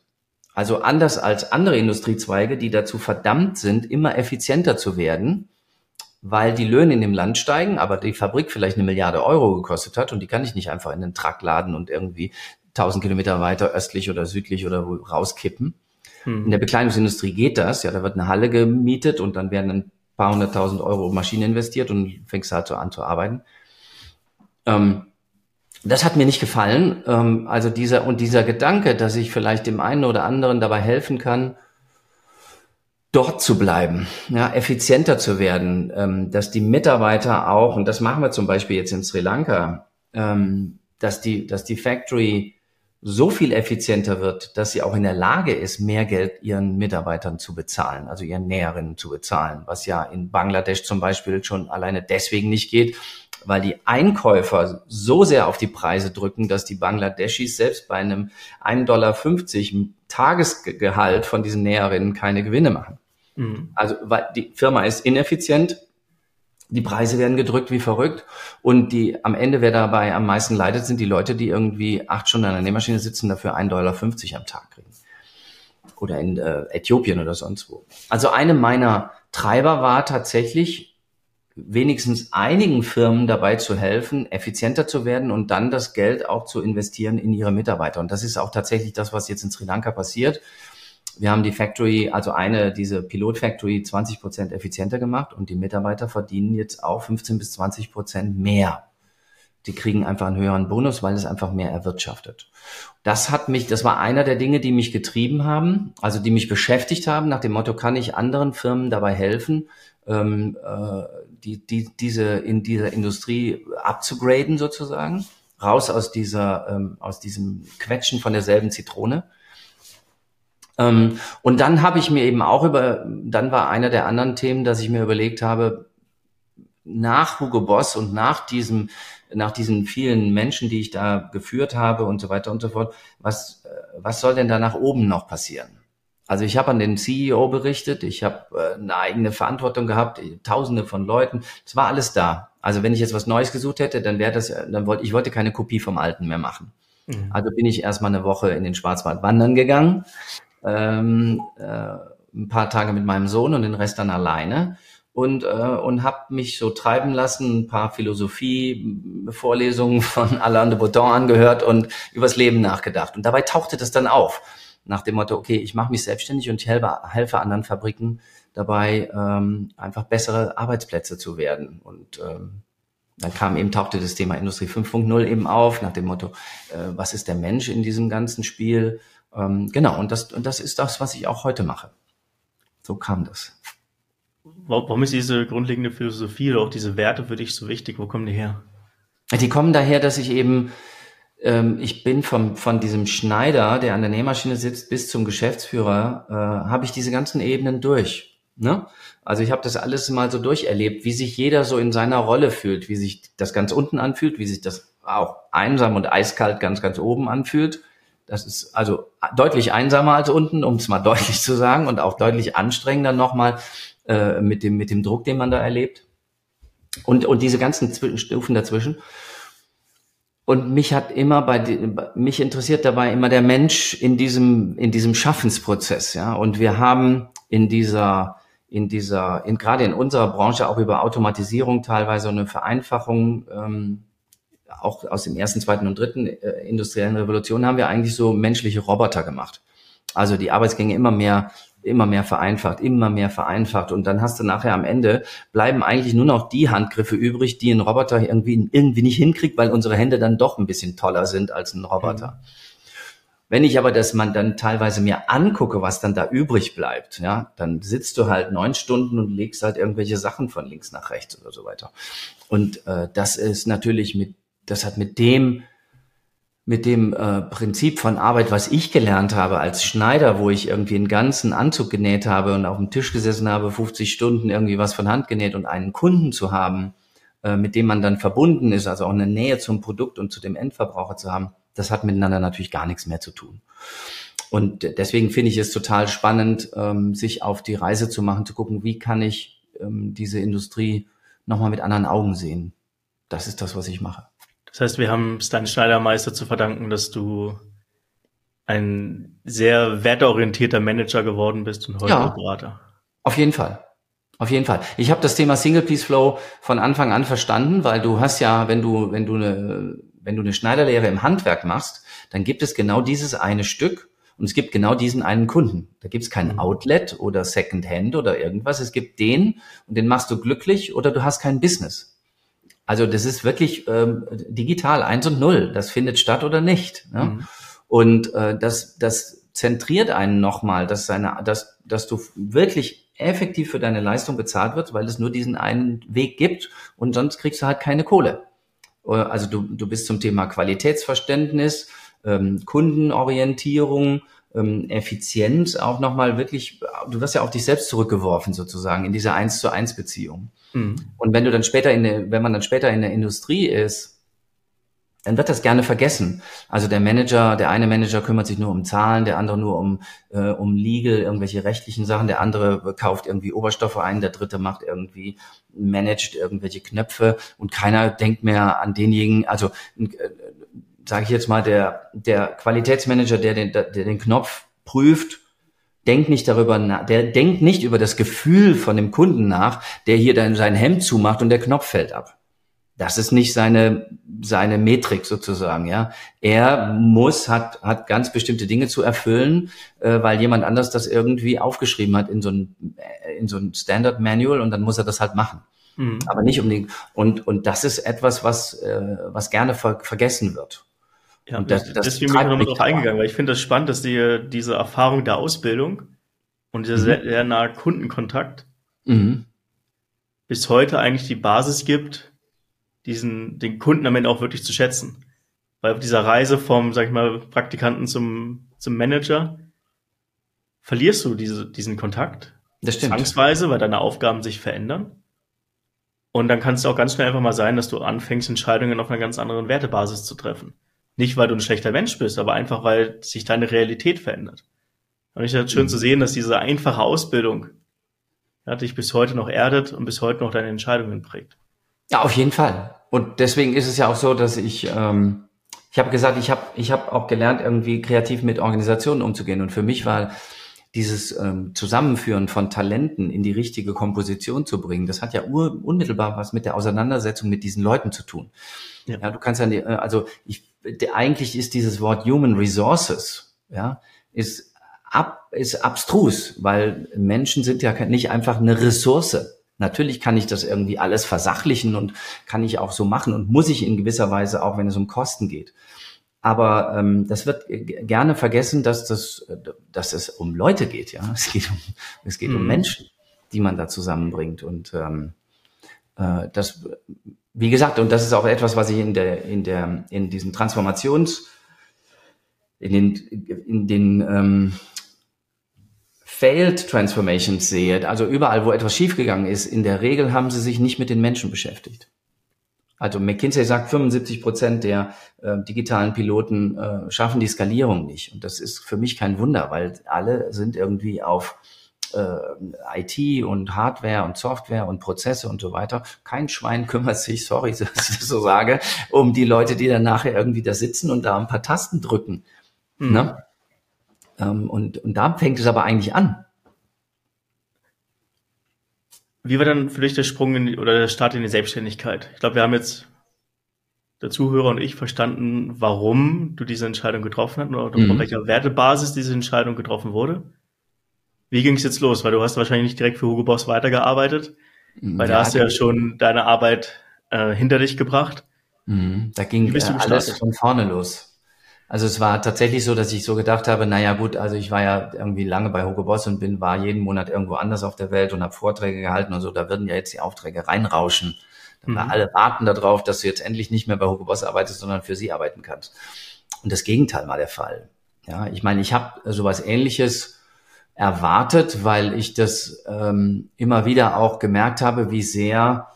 Also anders als andere Industriezweige, die dazu verdammt sind, immer effizienter zu werden, weil die Löhne in dem Land steigen, aber die Fabrik vielleicht eine Milliarde Euro gekostet hat und die kann ich nicht einfach in den Truck laden und irgendwie 1000 Kilometer weiter östlich oder südlich oder rauskippen. Hm. In der Bekleidungsindustrie geht das, ja, da wird eine Halle gemietet und dann werden paar hunderttausend Euro Maschine investiert und fängst halt so an zu arbeiten. Ähm, das hat mir nicht gefallen. Ähm, also dieser und dieser Gedanke, dass ich vielleicht dem einen oder anderen dabei helfen kann, dort zu bleiben, ja, effizienter zu werden, ähm, dass die Mitarbeiter auch, und das machen wir zum Beispiel jetzt in Sri Lanka, ähm, dass die, dass die Factory so viel effizienter wird, dass sie auch in der Lage ist, mehr Geld ihren Mitarbeitern zu bezahlen, also ihren Näherinnen zu bezahlen, was ja in Bangladesch zum Beispiel schon alleine deswegen nicht geht, weil die Einkäufer so sehr auf die Preise drücken, dass die Bangladeschis selbst bei einem 1,50 Dollar Tagesgehalt von diesen Näherinnen keine Gewinne machen. Mhm. Also weil die Firma ist ineffizient, die Preise werden gedrückt wie verrückt und die am Ende, wer dabei am meisten leidet, sind die Leute, die irgendwie acht Stunden an der Nähmaschine sitzen, dafür 1,50 Dollar am Tag kriegen. Oder in äh, Äthiopien oder sonst wo. Also eine meiner Treiber war tatsächlich, wenigstens einigen Firmen dabei zu helfen, effizienter zu werden und dann das Geld auch zu investieren in ihre Mitarbeiter. Und das ist auch tatsächlich das, was jetzt in Sri Lanka passiert. Wir haben die Factory, also eine, diese Pilot-Factory 20 Prozent effizienter gemacht und die Mitarbeiter verdienen jetzt auch 15 bis 20 Prozent mehr. Die kriegen einfach einen höheren Bonus, weil es einfach mehr erwirtschaftet. Das hat mich, das war einer der Dinge, die mich getrieben haben, also die mich beschäftigt haben, nach dem Motto, kann ich anderen Firmen dabei helfen, ähm, äh, die, die, diese in dieser Industrie abzugraden sozusagen, raus aus dieser, ähm, aus diesem Quetschen von derselben Zitrone. Ähm, und dann habe ich mir eben auch über, dann war einer der anderen Themen, dass ich mir überlegt habe, nach Hugo Boss und nach diesem, nach diesen vielen Menschen, die ich da geführt habe und so weiter und so fort, was, äh, was soll denn da nach oben noch passieren? Also ich habe an den CEO berichtet, ich habe äh, eine eigene Verantwortung gehabt, Tausende von Leuten, es war alles da. Also wenn ich jetzt was Neues gesucht hätte, dann wäre das, dann wollte ich wollte keine Kopie vom Alten mehr machen. Mhm. Also bin ich erstmal eine Woche in den Schwarzwald wandern gegangen, ähm, äh, ein paar Tage mit meinem Sohn und den Rest dann alleine und äh, und habe mich so treiben lassen, ein paar Philosophie-Vorlesungen von (laughs) Alain de Botton angehört und übers Leben nachgedacht. Und dabei tauchte das dann auf nach dem Motto, okay, ich mache mich selbstständig und ich helfe, helfe anderen Fabriken dabei, ähm, einfach bessere Arbeitsplätze zu werden. Und ähm, dann kam eben, tauchte das Thema Industrie 5.0 eben auf, nach dem Motto, äh, was ist der Mensch in diesem ganzen Spiel? Ähm, genau, und das, und das ist das, was ich auch heute mache. So kam das. Warum ist diese grundlegende Philosophie oder auch diese Werte für dich so wichtig? Wo kommen die her? Die kommen daher, dass ich eben, ähm, ich bin vom, von diesem Schneider, der an der Nähmaschine sitzt, bis zum Geschäftsführer, äh, habe ich diese ganzen Ebenen durch. Ne? Also ich habe das alles mal so durcherlebt, wie sich jeder so in seiner Rolle fühlt, wie sich das ganz unten anfühlt, wie sich das auch einsam und eiskalt ganz, ganz oben anfühlt. Das ist also deutlich einsamer als unten, um es mal (laughs) deutlich zu sagen, und auch deutlich anstrengender nochmal äh, mit, dem, mit dem Druck, den man da erlebt. Und, und diese ganzen Stufen dazwischen. Und mich hat immer bei, mich interessiert dabei immer der Mensch in diesem, in diesem Schaffensprozess, ja. Und wir haben in dieser, in dieser, in, gerade in unserer Branche auch über Automatisierung teilweise eine Vereinfachung, ähm, auch aus dem ersten, zweiten und dritten äh, industriellen Revolution haben wir eigentlich so menschliche Roboter gemacht. Also die Arbeitsgänge immer mehr immer mehr vereinfacht, immer mehr vereinfacht. Und dann hast du nachher am Ende bleiben eigentlich nur noch die Handgriffe übrig, die ein Roboter irgendwie, irgendwie nicht hinkriegt, weil unsere Hände dann doch ein bisschen toller sind als ein Roboter. Mhm. Wenn ich aber das man dann teilweise mir angucke, was dann da übrig bleibt, ja, dann sitzt du halt neun Stunden und legst halt irgendwelche Sachen von links nach rechts oder so weiter. Und äh, das ist natürlich mit, das hat mit dem mit dem äh, Prinzip von Arbeit, was ich gelernt habe als Schneider, wo ich irgendwie einen ganzen Anzug genäht habe und auf dem Tisch gesessen habe, 50 Stunden irgendwie was von Hand genäht und einen Kunden zu haben, äh, mit dem man dann verbunden ist, also auch eine Nähe zum Produkt und zu dem Endverbraucher zu haben, das hat miteinander natürlich gar nichts mehr zu tun. Und deswegen finde ich es total spannend, ähm, sich auf die Reise zu machen, zu gucken, wie kann ich ähm, diese Industrie nochmal mit anderen Augen sehen. Das ist das, was ich mache. Das heißt, wir haben es deinem Schneidermeister zu verdanken, dass du ein sehr wertorientierter Manager geworden bist und heute ja, Berater. Auf jeden Fall. Auf jeden Fall. Ich habe das Thema Single Piece Flow von Anfang an verstanden, weil du hast ja, wenn du, wenn du eine, wenn du eine Schneiderlehre im Handwerk machst, dann gibt es genau dieses eine Stück und es gibt genau diesen einen Kunden. Da gibt es kein mhm. Outlet oder Second Hand oder irgendwas. Es gibt den und den machst du glücklich oder du hast kein Business. Also das ist wirklich ähm, digital eins und null. Das findet statt oder nicht. Ne? Mhm. Und äh, das, das zentriert einen nochmal, dass, seine, dass, dass du wirklich effektiv für deine Leistung bezahlt wird, weil es nur diesen einen Weg gibt und sonst kriegst du halt keine Kohle. Äh, also du, du bist zum Thema Qualitätsverständnis, ähm, Kundenorientierung, ähm, Effizienz auch nochmal wirklich, du wirst ja auf dich selbst zurückgeworfen sozusagen in dieser eins zu eins Beziehung. Mhm. Und wenn du dann später in der, wenn man dann später in der Industrie ist, dann wird das gerne vergessen. Also der Manager, der eine Manager kümmert sich nur um Zahlen, der andere nur um, äh, um Legal, irgendwelche rechtlichen Sachen, der andere kauft irgendwie Oberstoffe ein, der dritte macht irgendwie, managt irgendwelche Knöpfe und keiner denkt mehr an denjenigen, also äh, sage ich jetzt mal, der, der Qualitätsmanager, der den, der den Knopf prüft, denkt nicht darüber nach, der denkt nicht über das Gefühl von dem Kunden nach, der hier dann sein Hemd zumacht und der Knopf fällt ab. Das ist nicht seine, seine Metrik sozusagen, ja. Er muss, hat, hat ganz bestimmte Dinge zu erfüllen, äh, weil jemand anders das irgendwie aufgeschrieben hat in so ein, äh, in so ein Standard Manual und dann muss er das halt machen. Mhm. Aber nicht unbedingt. Und, und das ist etwas, was, äh, was gerne ver vergessen wird. Ja, und das, das deswegen bin ich nochmal drauf eingegangen, weil ich finde das spannend, dass die, diese Erfahrung der Ausbildung und dieser mhm. sehr, sehr nahe Kundenkontakt mhm. bis heute eigentlich die Basis gibt, diesen, den Kunden am Ende auch wirklich zu schätzen. Weil auf dieser Reise vom, sag ich mal, Praktikanten zum, zum Manager verlierst du diese, diesen Kontakt. Das stimmt. Zwangsweise, weil deine Aufgaben sich verändern. Und dann kann es auch ganz schnell einfach mal sein, dass du anfängst, Entscheidungen auf einer ganz anderen Wertebasis zu treffen. Nicht, weil du ein schlechter Mensch bist, aber einfach, weil sich deine Realität verändert. Und ich finde es schön mhm. zu sehen, dass diese einfache Ausbildung ja, dich bis heute noch erdet und bis heute noch deine Entscheidungen prägt. Ja, auf jeden Fall. Und deswegen ist es ja auch so, dass ich, ähm, ich habe gesagt, ich habe ich hab auch gelernt, irgendwie kreativ mit Organisationen umzugehen. Und für mich war dieses ähm, Zusammenführen von Talenten in die richtige Komposition zu bringen, das hat ja unmittelbar was mit der Auseinandersetzung mit diesen Leuten zu tun. Ja, ja du kannst ja, äh, also ich eigentlich ist dieses Wort Human Resources, ja, ist ab, ist abstrus, weil Menschen sind ja nicht einfach eine Ressource. Natürlich kann ich das irgendwie alles versachlichen und kann ich auch so machen und muss ich in gewisser Weise auch, wenn es um Kosten geht. Aber ähm, das wird gerne vergessen, dass das, dass es um Leute geht. Ja, es geht um, es geht mhm. um Menschen, die man da zusammenbringt. Und ähm, äh, das, wie gesagt, und das ist auch etwas, was ich in der in der in diesem Transformations in den in den ähm, Failed Transformations sehe, also überall, wo etwas schiefgegangen ist, in der Regel haben sie sich nicht mit den Menschen beschäftigt. Also McKinsey sagt, 75 Prozent der äh, digitalen Piloten äh, schaffen die Skalierung nicht. Und das ist für mich kein Wunder, weil alle sind irgendwie auf äh, IT und Hardware und Software und Prozesse und so weiter. Kein Schwein kümmert sich, sorry, (laughs) dass ich das so sage, um die Leute, die dann nachher irgendwie da sitzen und da ein paar Tasten drücken. Mhm. Ne? Ähm, und, und da fängt es aber eigentlich an. Wie war dann für dich der Sprung in, oder der Start in die Selbstständigkeit? Ich glaube, wir haben jetzt der Zuhörer und ich verstanden, warum du diese Entscheidung getroffen hast oder mhm. auf welcher Wertebasis diese Entscheidung getroffen wurde. Wie ging es jetzt los? Weil du hast wahrscheinlich nicht direkt für Hugo Boss weitergearbeitet, weil ja, da hast du ja schon deine Arbeit äh, hinter dich gebracht. Mhm. Da ging äh, alles von vorne los. Also es war tatsächlich so, dass ich so gedacht habe, naja gut, also ich war ja irgendwie lange bei Hugo Boss und bin, war jeden Monat irgendwo anders auf der Welt und habe Vorträge gehalten und so, da würden ja jetzt die Aufträge reinrauschen. Dann mhm. alle warten darauf, dass du jetzt endlich nicht mehr bei Hugo Boss arbeitest, sondern für sie arbeiten kannst. Und das Gegenteil war der Fall. Ja, ich meine, ich habe sowas ähnliches erwartet, weil ich das ähm, immer wieder auch gemerkt habe, wie sehr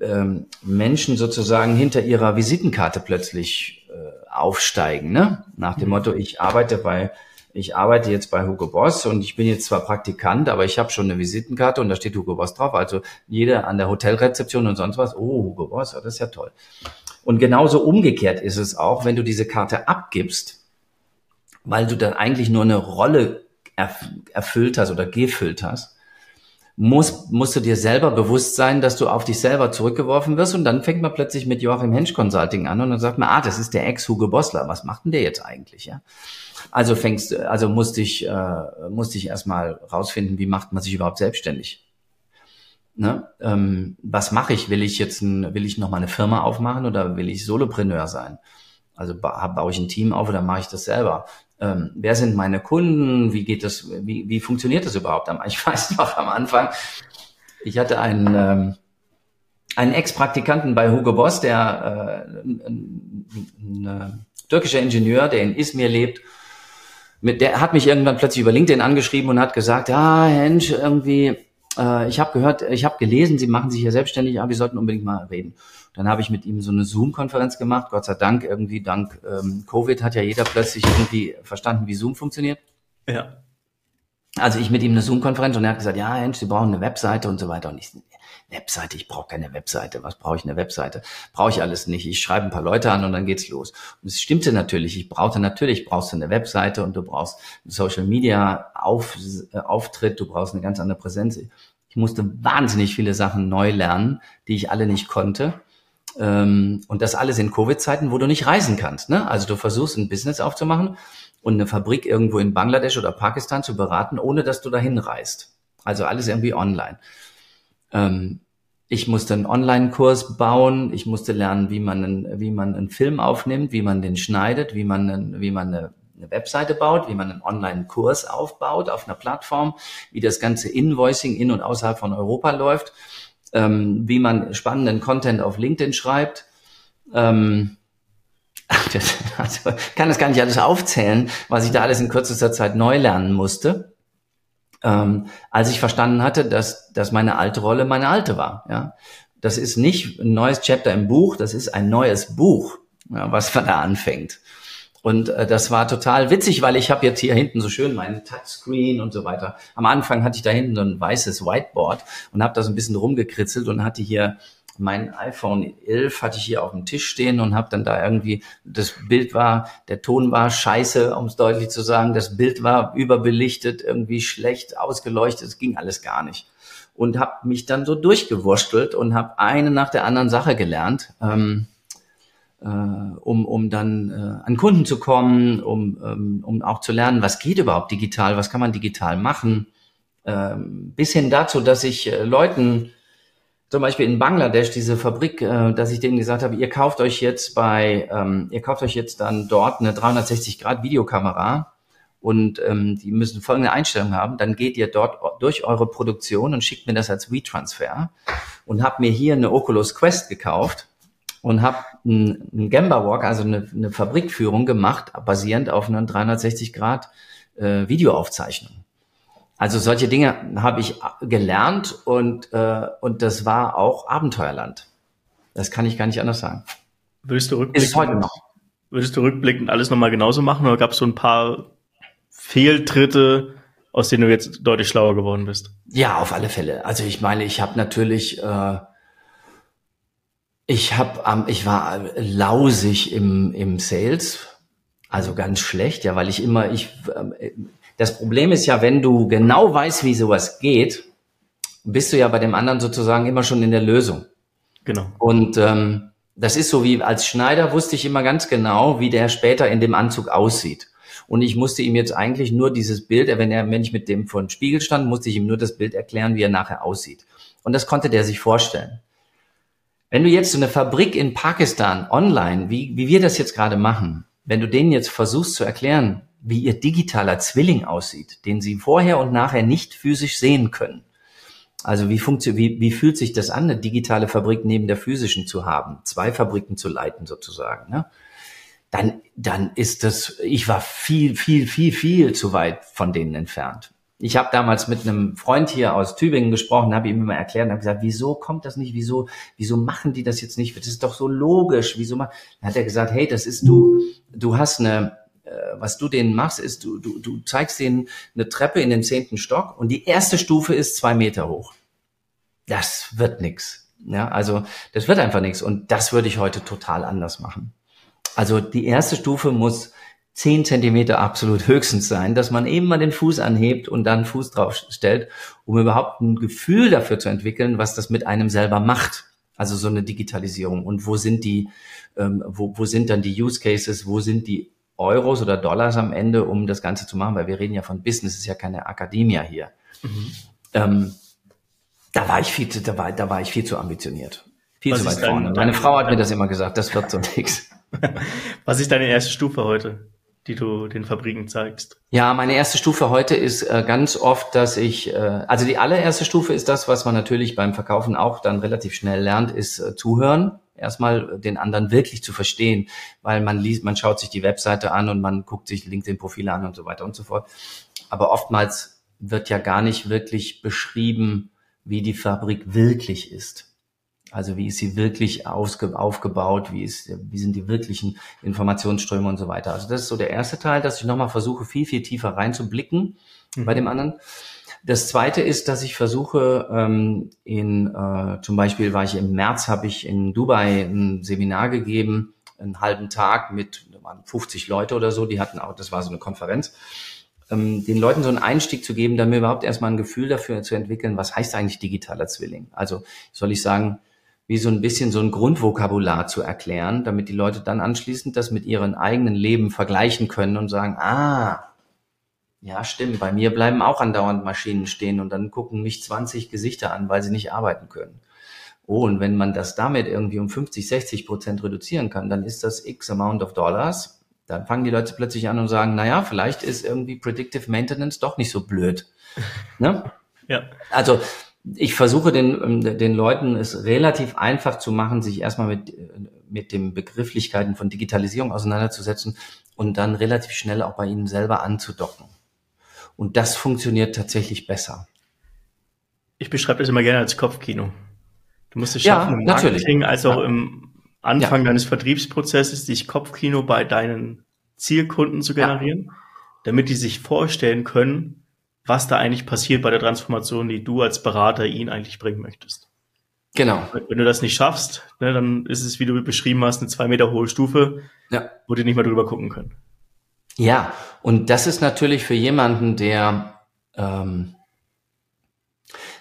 ähm, Menschen sozusagen hinter ihrer Visitenkarte plötzlich aufsteigen, ne? Nach dem mhm. Motto, ich arbeite bei ich arbeite jetzt bei Hugo Boss und ich bin jetzt zwar Praktikant, aber ich habe schon eine Visitenkarte und da steht Hugo Boss drauf. Also jeder an der Hotelrezeption und sonst was, oh, Hugo Boss, das ist ja toll. Und genauso umgekehrt ist es auch, wenn du diese Karte abgibst, weil du dann eigentlich nur eine Rolle erfüllt hast oder gefüllt hast, muss, musst du dir selber bewusst sein, dass du auf dich selber zurückgeworfen wirst und dann fängt man plötzlich mit Joachim Hensch Consulting an und dann sagt man, ah, das ist der Ex-Hugo Bossler, was macht denn der jetzt eigentlich, ja? Also fängst, also musste ich, äh, musste ich erstmal rausfinden, wie macht man sich überhaupt selbstständig? Ne? Ähm, was mache ich? Will ich jetzt ein, will ich noch mal eine Firma aufmachen oder will ich Solopreneur sein? Also baue ich ein Team auf oder mache ich das selber? Ähm, wer sind meine Kunden, wie geht das, wie, wie funktioniert das überhaupt? Ich (laughs) weiß noch am Anfang, ich hatte einen, ähm, einen Ex-Praktikanten bei Hugo Boss, der äh, ein, ein, ein, äh, türkischer Ingenieur, der in Izmir lebt, mit der hat mich irgendwann plötzlich über LinkedIn angeschrieben und hat gesagt, ja, Hensch, irgendwie, äh, ich habe gehört, ich habe gelesen, Sie machen sich hier selbstständig, aber wir sollten unbedingt mal reden. Dann habe ich mit ihm so eine Zoom-Konferenz gemacht. Gott sei Dank, irgendwie dank ähm, Covid hat ja jeder plötzlich irgendwie verstanden, wie Zoom funktioniert. Ja. Also ich mit ihm eine Zoom-Konferenz und er hat gesagt, ja, Mensch, Sie brauchen eine Webseite und so weiter. Und ich, Webseite, ich brauche keine Webseite. Was brauche ich eine Webseite? Brauche ich alles nicht. Ich schreibe ein paar Leute an und dann geht's los. Und es stimmte natürlich. Ich brauchte natürlich, brauchst du eine Webseite und du brauchst einen Social Media Auf, äh, Auftritt, du brauchst eine ganz andere Präsenz. Ich musste wahnsinnig viele Sachen neu lernen, die ich alle nicht konnte. Ähm, und das alles in Covid-Zeiten, wo du nicht reisen kannst. Ne? Also du versuchst ein Business aufzumachen und eine Fabrik irgendwo in Bangladesch oder Pakistan zu beraten, ohne dass du dahin reist. Also alles irgendwie online. Ähm, ich musste einen Online-Kurs bauen. Ich musste lernen, wie man, einen, wie man einen Film aufnimmt, wie man den schneidet, wie man, einen, wie man eine, eine Webseite baut, wie man einen Online-Kurs aufbaut auf einer Plattform, wie das ganze Invoicing in und außerhalb von Europa läuft ähm, wie man spannenden Content auf LinkedIn schreibt. Ähm, (laughs) also kann das gar nicht alles aufzählen, was ich da alles in kürzester Zeit neu lernen musste. Ähm, als ich verstanden hatte, dass, dass meine alte Rolle meine alte war. Ja, das ist nicht ein neues Chapter im Buch, das ist ein neues Buch, ja, was man da anfängt. Und äh, das war total witzig, weil ich habe jetzt hier hinten so schön meinen Touchscreen und so weiter. Am Anfang hatte ich da hinten so ein weißes Whiteboard und habe da so ein bisschen rumgekritzelt und hatte hier mein iPhone 11 hatte ich hier auf dem Tisch stehen und habe dann da irgendwie, das Bild war, der Ton war scheiße, um es deutlich zu sagen, das Bild war überbelichtet, irgendwie schlecht ausgeleuchtet, es ging alles gar nicht. Und habe mich dann so durchgewurstelt und habe eine nach der anderen Sache gelernt. Ähm, äh, um, um dann äh, an Kunden zu kommen, um, ähm, um auch zu lernen, was geht überhaupt digital, was kann man digital machen, ähm, bis hin dazu, dass ich äh, Leuten zum Beispiel in Bangladesch diese Fabrik, äh, dass ich denen gesagt habe, ihr kauft euch jetzt bei, ähm, ihr kauft euch jetzt dann dort eine 360 Grad Videokamera und ähm, die müssen folgende Einstellung haben, dann geht ihr dort durch eure Produktion und schickt mir das als WeTransfer und habt mir hier eine Oculus Quest gekauft und habe einen, einen Gamba Walk, also eine, eine Fabrikführung gemacht, basierend auf einer 360 Grad äh, Videoaufzeichnung. Also solche Dinge habe ich gelernt und, äh, und das war auch Abenteuerland. Das kann ich gar nicht anders sagen. Würdest du rückblickend, Ist heute noch. Würdest du rückblickend alles nochmal genauso machen oder gab es so ein paar Fehltritte, aus denen du jetzt deutlich schlauer geworden bist? Ja, auf alle Fälle. Also ich meine, ich habe natürlich, äh, ich habe, ähm, ich war lausig im, im Sales, also ganz schlecht, ja, weil ich immer, ich, äh, das Problem ist ja, wenn du genau weißt, wie sowas geht, bist du ja bei dem anderen sozusagen immer schon in der Lösung. Genau. Und ähm, das ist so wie als Schneider wusste ich immer ganz genau, wie der später in dem Anzug aussieht. Und ich musste ihm jetzt eigentlich nur dieses Bild, wenn er, wenn ich mit dem vor dem Spiegel stand, musste ich ihm nur das Bild erklären, wie er nachher aussieht. Und das konnte der sich vorstellen. Wenn du jetzt so eine Fabrik in Pakistan online, wie, wie wir das jetzt gerade machen, wenn du denen jetzt versuchst zu erklären, wie ihr digitaler Zwilling aussieht, den sie vorher und nachher nicht physisch sehen können. Also wie, wie, wie fühlt sich das an, eine digitale Fabrik neben der physischen zu haben, zwei Fabriken zu leiten sozusagen? Ne? dann, dann ist das, ich war viel, viel, viel, viel zu weit von denen entfernt. Ich habe damals mit einem Freund hier aus Tübingen gesprochen, habe ihm immer erklärt, habe gesagt, wieso kommt das nicht, wieso, wieso machen die das jetzt nicht? Das ist doch so logisch. Wieso machen? Dann hat er gesagt, hey, das ist du, du hast eine, was du denen machst, ist, du, du, du zeigst denen eine Treppe in den zehnten Stock und die erste Stufe ist zwei Meter hoch. Das wird nix. Ja, also das wird einfach nichts. Und das würde ich heute total anders machen. Also die erste Stufe muss zehn Zentimeter absolut (laughs) höchstens sein, dass man eben mal den Fuß anhebt und dann Fuß drauf stellt, um überhaupt ein Gefühl dafür zu entwickeln, was das mit einem selber macht. Also so eine Digitalisierung. Und wo sind die, ähm, wo, wo sind dann die Use Cases, wo sind die Euros oder Dollars am Ende, um das Ganze zu machen, weil wir reden ja von Business, ist ja keine Akademie hier. Mhm. Ähm, da war ich viel, zu, da war, da war ich viel zu ambitioniert. Viel Was zu weit vorne. Meine Frau hat mir das immer gesagt, das wird so nichts. (laughs) Was ist deine erste Stufe heute, die du den Fabriken zeigst? Ja, meine erste Stufe heute ist äh, ganz oft, dass ich, äh, also die allererste Stufe ist das, was man natürlich beim Verkaufen auch dann relativ schnell lernt, ist äh, zuhören. Erstmal den anderen wirklich zu verstehen, weil man liest, man schaut sich die Webseite an und man guckt sich LinkedIn-Profile an und so weiter und so fort. Aber oftmals wird ja gar nicht wirklich beschrieben, wie die Fabrik wirklich ist. Also wie ist sie wirklich aufgebaut, wie, ist, wie sind die wirklichen Informationsströme und so weiter. Also das ist so der erste Teil, dass ich nochmal versuche, viel, viel tiefer reinzublicken mhm. bei dem anderen. Das zweite ist, dass ich versuche, ähm, in äh, zum Beispiel war ich im März, habe ich in Dubai ein Seminar gegeben, einen halben Tag mit waren 50 Leute oder so, die hatten auch, das war so eine Konferenz, ähm, den Leuten so einen Einstieg zu geben, damit überhaupt erstmal ein Gefühl dafür zu entwickeln, was heißt eigentlich digitaler Zwilling? Also soll ich sagen, wie so ein bisschen so ein Grundvokabular zu erklären, damit die Leute dann anschließend das mit ihren eigenen Leben vergleichen können und sagen, ah, ja, stimmt, bei mir bleiben auch andauernd Maschinen stehen und dann gucken mich 20 Gesichter an, weil sie nicht arbeiten können. Oh, und wenn man das damit irgendwie um 50, 60 Prozent reduzieren kann, dann ist das X Amount of Dollars. Dann fangen die Leute plötzlich an und sagen, naja, vielleicht ist irgendwie Predictive Maintenance doch nicht so blöd. (laughs) Ne? Ja. Also ich versuche den, ähm, den Leuten es relativ einfach zu machen, sich erstmal mit, mit den Begrifflichkeiten von Digitalisierung auseinanderzusetzen und dann relativ schnell auch bei ihnen selber anzudocken. Und das funktioniert tatsächlich besser. Ich beschreibe das immer gerne als Kopfkino. Du musst es schaffen, ja, im Marketing natürlich. als auch ja. im Anfang ja. deines Vertriebsprozesses, dich Kopfkino bei deinen Zielkunden zu generieren, damit die sich vorstellen können, was da eigentlich passiert bei der Transformation, die du als Berater ihn eigentlich bringen möchtest. Genau. Wenn du das nicht schaffst, ne, dann ist es, wie du beschrieben hast, eine zwei Meter hohe Stufe, ja. wo die nicht mehr drüber gucken können. Ja, und das ist natürlich für jemanden, der, ähm,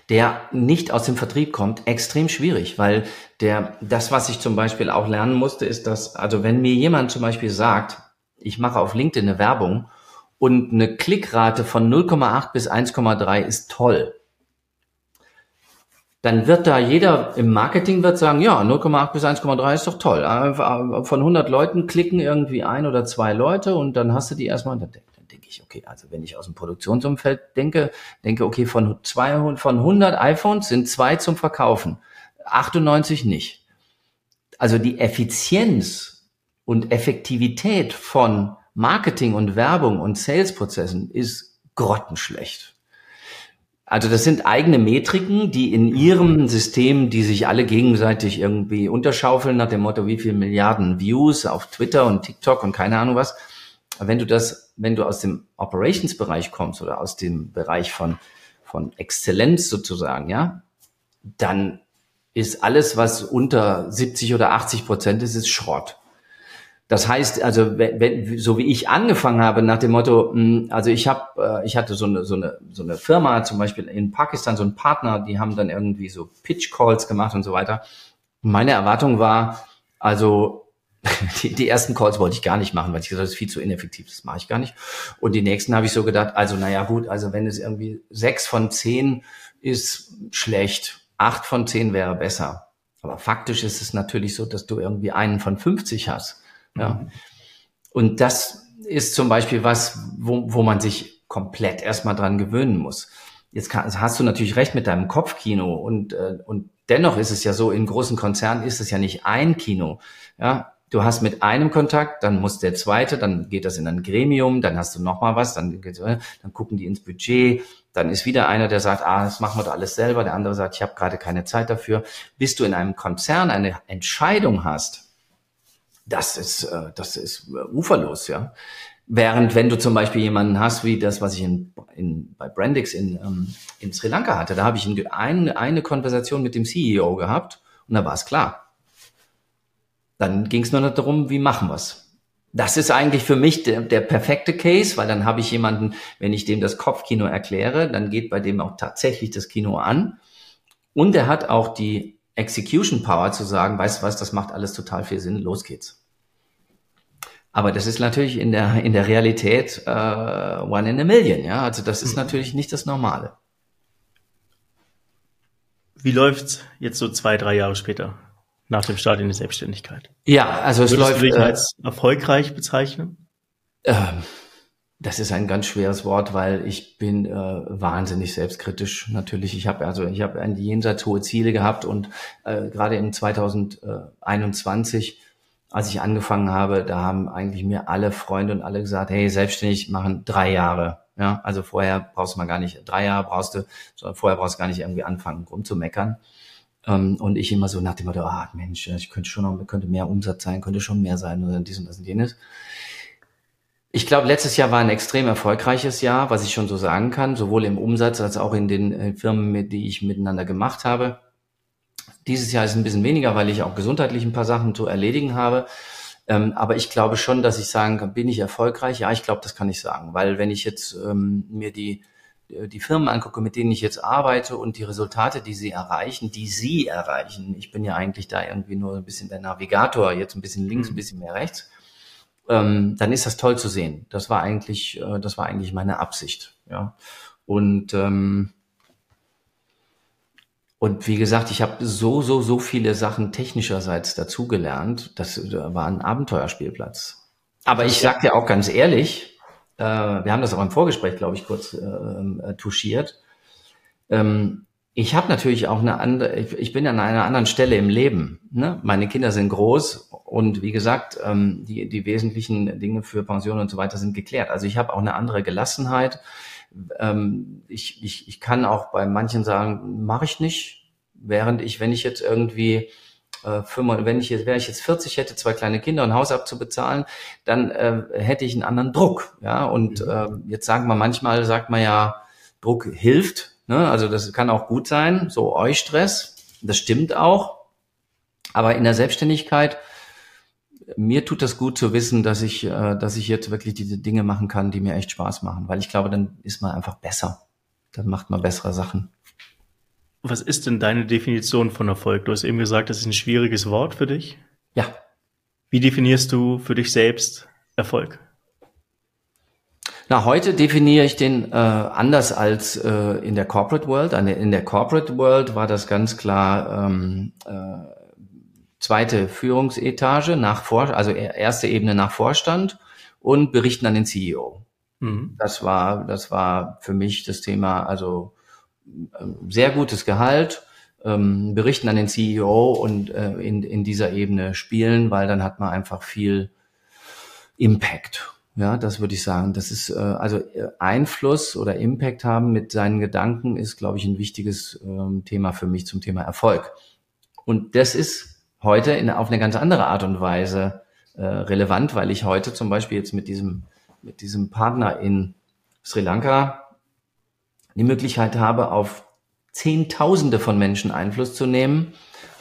der nicht aus dem Vertrieb kommt, extrem schwierig, weil der, das, was ich zum Beispiel auch lernen musste, ist, dass, also wenn mir jemand zum Beispiel sagt, ich mache auf LinkedIn eine Werbung und eine Klickrate von 0,8 bis 1,3 ist toll. Dann wird da jeder im Marketing wird sagen, ja, 0,8 bis 1,3 ist doch toll. Von 100 Leuten klicken irgendwie ein oder zwei Leute und dann hast du die erstmal, dann, dann denke ich, okay, also wenn ich aus dem Produktionsumfeld denke, denke, okay, von 200, von 100 iPhones sind zwei zum Verkaufen, 98 nicht. Also die Effizienz und Effektivität von Marketing und Werbung und Salesprozessen ist grottenschlecht. Also das sind eigene Metriken, die in ihrem System, die sich alle gegenseitig irgendwie unterschaufeln nach dem Motto, wie viel Milliarden Views auf Twitter und TikTok und keine Ahnung was. Wenn du das, wenn du aus dem Operations-Bereich kommst oder aus dem Bereich von, von Exzellenz sozusagen, ja, dann ist alles, was unter 70 oder 80 Prozent ist, ist Schrott. Das heißt, also wenn, so wie ich angefangen habe nach dem Motto, hm, also ich habe, äh, ich hatte so eine so eine so eine Firma, zum Beispiel in Pakistan, so ein Partner, die haben dann irgendwie so Pitch Calls gemacht und so weiter. Meine Erwartung war, also (laughs) die, die ersten Calls wollte ich gar nicht machen, weil ich gesagt, das ist viel zu ineffektiv, das mache ich gar nicht. Und die nächsten habe ich so gedacht, also naja gut, also wenn es irgendwie sechs von zehn ist schlecht, acht von zehn wäre besser. Aber faktisch ist es natürlich so, dass du irgendwie einen von 50 hast. Ja. Mhm. Und das ist zum Beispiel was, wo, wo man sich komplett erstmal dran gewöhnen muss. Jetzt kann, hast du natürlich recht mit deinem Kopfkino und, äh, und dennoch ist es ja so, in großen Konzernen ist es ja nicht ein Kino. Ja, du hast mit einem Kontakt, dann muss der zweite, dann geht das in ein Gremium, dann hast du noch mal was, dann, äh, dann gucken die ins Budget, dann ist wieder einer, der sagt, ah, das machen wir doch alles selber, der andere sagt, ich habe gerade keine Zeit dafür. Bis du in einem Konzern eine Entscheidung hast, das ist, äh, das ist äh, uferlos, ja. Während wenn du zum Beispiel jemanden hast, wie das, was ich in, in, bei Brandix in, ähm, in Sri Lanka hatte, da habe ich ein, eine Konversation mit dem CEO gehabt und da war es klar. Dann ging es nur noch darum, wie machen wir's. Das ist eigentlich für mich der, der perfekte Case, weil dann habe ich jemanden, wenn ich dem das Kopfkino erkläre, dann geht bei dem auch tatsächlich das Kino an. Und er hat auch die Execution Power zu sagen, weißt du was, das macht alles total viel Sinn, los geht's. Aber das ist natürlich in der, in der Realität äh, one in a million, ja. Also das ist mhm. natürlich nicht das Normale. Wie läuft's jetzt so zwei, drei Jahre später nach dem Start in die Selbstständigkeit? Ja, also es Würdest läuft. Du dich äh, als erfolgreich bezeichnen? Ähm, das ist ein ganz schweres Wort, weil ich bin äh, wahnsinnig selbstkritisch. Natürlich, ich habe also ich habe ein jenseits hohe Ziele gehabt und äh, gerade im 2021, als ich angefangen habe, da haben eigentlich mir alle Freunde und alle gesagt, hey, selbstständig machen drei Jahre. Ja, also vorher brauchst du mal gar nicht drei Jahre brauchst du, sondern vorher brauchst du gar nicht irgendwie anfangen rumzumeckern. Ähm, und ich immer so nach dem Motto, ah Mensch, ich könnte schon noch, könnte mehr Umsatz sein, könnte schon mehr sein oder dies und das und jenes. Ich glaube, letztes Jahr war ein extrem erfolgreiches Jahr, was ich schon so sagen kann, sowohl im Umsatz als auch in den äh, Firmen, die ich miteinander gemacht habe. Dieses Jahr ist ein bisschen weniger, weil ich auch gesundheitlich ein paar Sachen zu erledigen habe. Ähm, aber ich glaube schon, dass ich sagen kann, bin ich erfolgreich? Ja, ich glaube, das kann ich sagen, weil wenn ich jetzt ähm, mir die äh, die Firmen angucke, mit denen ich jetzt arbeite und die Resultate, die sie erreichen, die sie erreichen. Ich bin ja eigentlich da irgendwie nur ein bisschen der Navigator, jetzt ein bisschen links, ein mhm. bisschen mehr rechts ähm, dann ist das toll zu sehen. Das war eigentlich, äh, das war eigentlich meine Absicht. Ja. Und ähm, und wie gesagt, ich habe so, so, so viele Sachen technischerseits dazugelernt. Das war ein Abenteuerspielplatz. Aber ich sag dir auch ganz ehrlich, äh, wir haben das auch im Vorgespräch, glaube ich, kurz äh, äh, touchiert. Ähm, ich habe natürlich auch eine andere, ich bin an einer anderen Stelle im Leben. Ne? Meine Kinder sind groß und wie gesagt, ähm, die, die wesentlichen Dinge für Pension und so weiter sind geklärt. Also ich habe auch eine andere Gelassenheit. Ähm, ich, ich, ich kann auch bei manchen sagen, mache ich nicht. Während ich, wenn ich jetzt irgendwie äh, wenn ich jetzt, wäre ich jetzt 40, hätte zwei kleine Kinder und Haus abzubezahlen, dann äh, hätte ich einen anderen Druck. Ja, und äh, jetzt sagen wir manchmal, sagt man ja, Druck hilft Ne? Also das kann auch gut sein, so Eustress, das stimmt auch. Aber in der Selbstständigkeit, mir tut das gut zu wissen, dass ich, äh, dass ich jetzt wirklich diese Dinge machen kann, die mir echt Spaß machen, weil ich glaube, dann ist man einfach besser. Dann macht man bessere Sachen. Was ist denn deine Definition von Erfolg? Du hast eben gesagt, das ist ein schwieriges Wort für dich. Ja. Wie definierst du für dich selbst Erfolg? Na, heute definiere ich den äh, anders als äh, in der Corporate World. In der Corporate World war das ganz klar ähm, äh, zweite Führungsetage nach Vor also erste Ebene nach Vorstand und berichten an den CEO. Mhm. Das war das war für mich das Thema. Also äh, sehr gutes Gehalt, ähm, berichten an den CEO und äh, in, in dieser Ebene spielen, weil dann hat man einfach viel Impact. Ja, das würde ich sagen. Das ist äh, also äh, Einfluss oder Impact haben mit seinen Gedanken ist, glaube ich, ein wichtiges ähm, Thema für mich zum Thema Erfolg. Und das ist heute in, auf eine ganz andere Art und Weise äh, relevant, weil ich heute zum Beispiel jetzt mit diesem mit diesem Partner in Sri Lanka die Möglichkeit habe, auf Zehntausende von Menschen Einfluss zu nehmen,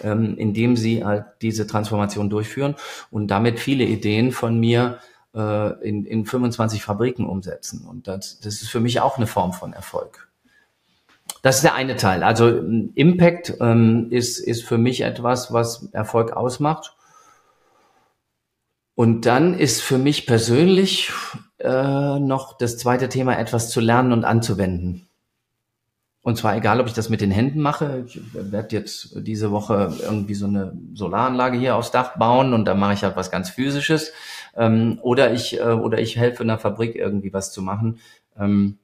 ähm, indem sie halt diese Transformation durchführen und damit viele Ideen von mir äh, in, in 25 Fabriken umsetzen. Und das, das ist für mich auch eine Form von Erfolg. Das ist der eine Teil. Also Impact ähm, ist, ist für mich etwas, was Erfolg ausmacht. Und dann ist für mich persönlich äh, noch das zweite Thema, etwas zu lernen und anzuwenden. Und zwar egal, ob ich das mit den Händen mache. Ich werde jetzt diese Woche irgendwie so eine Solaranlage hier aufs Dach bauen und da mache ich halt was ganz Physisches. Ähm, oder ich äh, oder ich helfe in der Fabrik irgendwie was zu machen. Ähm,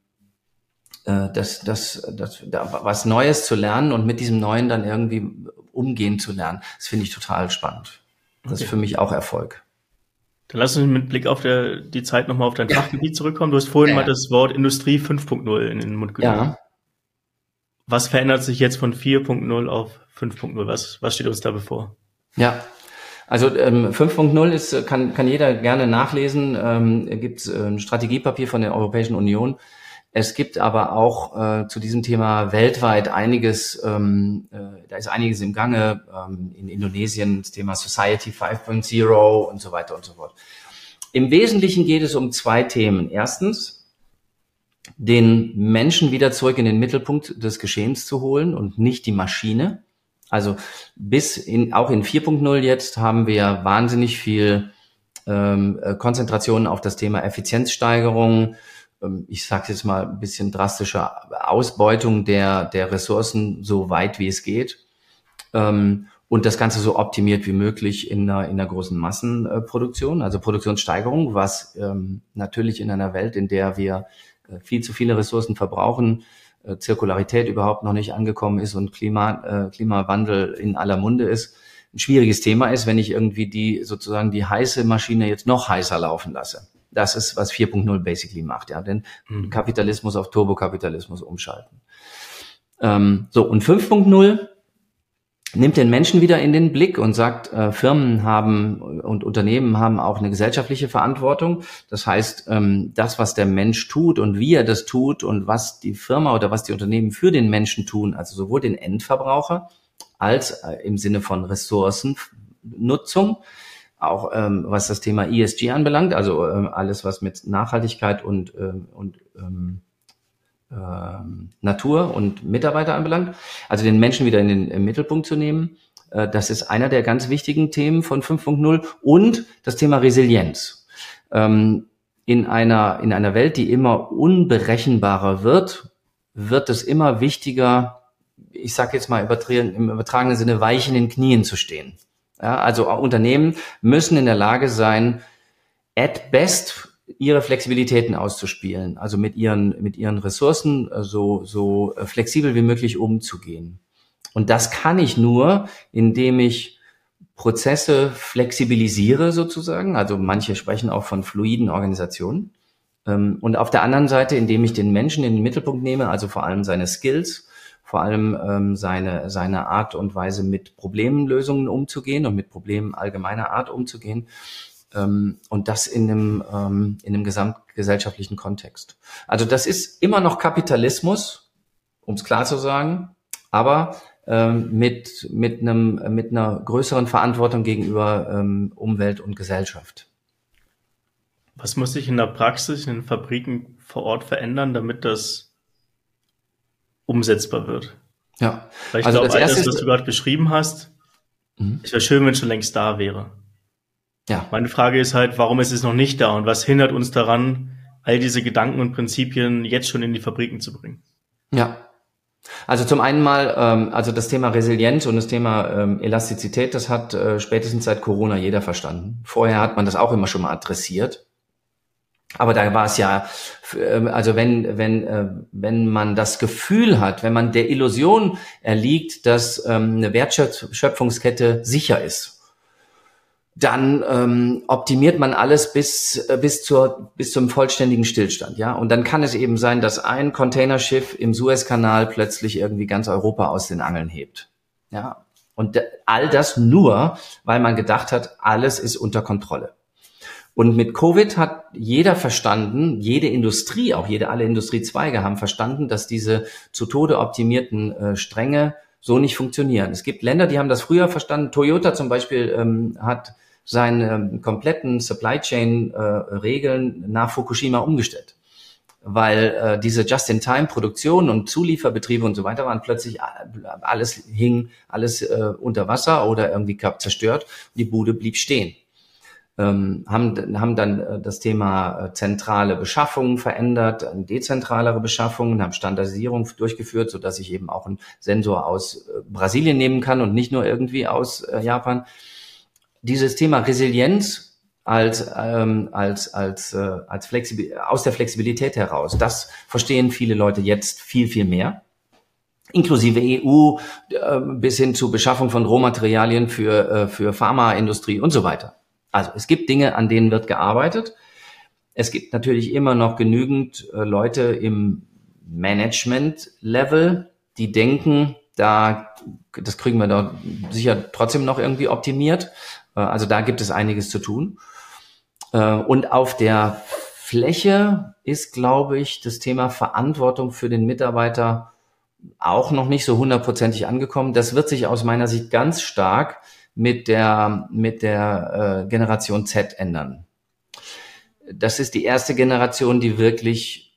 äh, das, das, das, da, was Neues zu lernen und mit diesem Neuen dann irgendwie umgehen zu lernen. Das finde ich total spannend. Das okay. ist für mich auch Erfolg. Dann lass uns mit Blick auf der, die Zeit nochmal auf dein. Fachgebiet zurückkommen. Du hast vorhin ja. mal das Wort Industrie 5.0 in den Mund genommen. Ja. Was verändert sich jetzt von 4.0 auf 5.0? Was, was steht uns da bevor? Ja, also ähm, 5.0 ist, kann, kann jeder gerne nachlesen. Ähm, gibt äh, ein Strategiepapier von der Europäischen Union. Es gibt aber auch äh, zu diesem Thema weltweit einiges, ähm, äh, da ist einiges im Gange. Ähm, in Indonesien das Thema Society 5.0 und so weiter und so fort. Im Wesentlichen geht es um zwei Themen. Erstens, den Menschen wieder zurück in den Mittelpunkt des Geschehens zu holen und nicht die Maschine. Also bis in, auch in 4.0 jetzt haben wir wahnsinnig viel ähm, äh, Konzentration auf das Thema Effizienzsteigerung. Ähm, ich sage jetzt mal ein bisschen drastischer Ausbeutung der, der Ressourcen so weit wie es geht. Ähm, und das Ganze so optimiert wie möglich in einer, in einer großen Massenproduktion, also Produktionssteigerung, was ähm, natürlich in einer Welt, in der wir äh, viel zu viele Ressourcen verbrauchen, äh, Zirkularität überhaupt noch nicht angekommen ist und Klima, äh, Klimawandel in aller Munde ist, ein schwieriges Thema ist, wenn ich irgendwie die sozusagen die heiße Maschine jetzt noch heißer laufen lasse. Das ist, was 4.0 basically macht, ja, denn mhm. Kapitalismus auf Turbokapitalismus umschalten. Ähm, so, und 5.0 nimmt den Menschen wieder in den Blick und sagt, äh, Firmen haben und Unternehmen haben auch eine gesellschaftliche Verantwortung. Das heißt, ähm, das, was der Mensch tut und wie er das tut und was die Firma oder was die Unternehmen für den Menschen tun, also sowohl den Endverbraucher als äh, im Sinne von Ressourcennutzung, auch ähm, was das Thema ESG anbelangt, also äh, alles, was mit Nachhaltigkeit und, äh, und ähm, ähm, Natur und Mitarbeiter anbelangt. Also den Menschen wieder in den Mittelpunkt zu nehmen. Äh, das ist einer der ganz wichtigen Themen von 5.0 und das Thema Resilienz. Ähm, in einer, in einer Welt, die immer unberechenbarer wird, wird es immer wichtiger, ich sage jetzt mal im übertragenen Sinne, weich in den Knien zu stehen. Ja, also Unternehmen müssen in der Lage sein, at best ihre Flexibilitäten auszuspielen, also mit ihren, mit ihren Ressourcen äh, so, so äh, flexibel wie möglich umzugehen. Und das kann ich nur, indem ich Prozesse flexibilisiere sozusagen. Also manche sprechen auch von fluiden Organisationen. Ähm, und auf der anderen Seite, indem ich den Menschen in den Mittelpunkt nehme, also vor allem seine Skills, vor allem ähm, seine, seine Art und Weise mit Problemlösungen umzugehen und mit Problemen allgemeiner Art umzugehen ähm, und das in einem, ähm, in einem gesamtgesellschaftlichen Kontext. Also das ist immer noch Kapitalismus, um es klar zu sagen, aber ähm, mit, mit, einem, mit einer größeren Verantwortung gegenüber ähm, Umwelt und Gesellschaft. Was muss sich in der Praxis, in den Fabriken vor Ort verändern, damit das umsetzbar wird? Ja, Weil ich also glaube, alles, was du gerade beschrieben hast, mhm. es wäre schön, wenn es schon längst da wäre. Ja. Meine Frage ist halt, warum ist es noch nicht da und was hindert uns daran, all diese Gedanken und Prinzipien jetzt schon in die Fabriken zu bringen? Ja. Also zum einen mal, ähm, also das Thema Resilienz und das Thema ähm, Elastizität, das hat äh, spätestens seit Corona jeder verstanden. Vorher hat man das auch immer schon mal adressiert. Aber da war es ja, ähm, also wenn, wenn, äh, wenn man das Gefühl hat, wenn man der Illusion erliegt, dass ähm, eine Wertschöpfungskette sicher ist, dann ähm, optimiert man alles bis äh, bis zur bis zum vollständigen Stillstand, ja. Und dann kann es eben sein, dass ein Containerschiff im Suezkanal plötzlich irgendwie ganz Europa aus den Angeln hebt, ja. Und all das nur, weil man gedacht hat, alles ist unter Kontrolle. Und mit Covid hat jeder verstanden, jede Industrie, auch jede alle Industriezweige haben verstanden, dass diese zu Tode optimierten äh, Stränge so nicht funktionieren. Es gibt Länder, die haben das früher verstanden. Toyota zum Beispiel ähm, hat seine ähm, kompletten Supply Chain äh, Regeln nach Fukushima umgestellt. Weil äh, diese Just-in-Time-Produktion und Zulieferbetriebe und so weiter waren plötzlich alles hing, alles äh, unter Wasser oder irgendwie zerstört und die Bude blieb stehen. Ähm, haben, haben dann äh, das Thema äh, zentrale Beschaffung verändert, dezentralere Beschaffungen, haben Standardisierung durchgeführt, so dass ich eben auch einen Sensor aus äh, Brasilien nehmen kann und nicht nur irgendwie aus äh, Japan dieses Thema Resilienz als ähm, als als äh, als Flexibil aus der Flexibilität heraus, das verstehen viele Leute jetzt viel viel mehr, inklusive EU äh, bis hin zu Beschaffung von Rohmaterialien für äh, für Pharmaindustrie und so weiter. Also es gibt Dinge, an denen wird gearbeitet. Es gibt natürlich immer noch genügend äh, Leute im Management-Level, die denken, da das kriegen wir da sicher trotzdem noch irgendwie optimiert. Äh, also da gibt es einiges zu tun. Äh, und auf der Fläche ist, glaube ich, das Thema Verantwortung für den Mitarbeiter auch noch nicht so hundertprozentig angekommen. Das wird sich aus meiner Sicht ganz stark mit der, mit der äh, Generation Z ändern. Das ist die erste Generation, die wirklich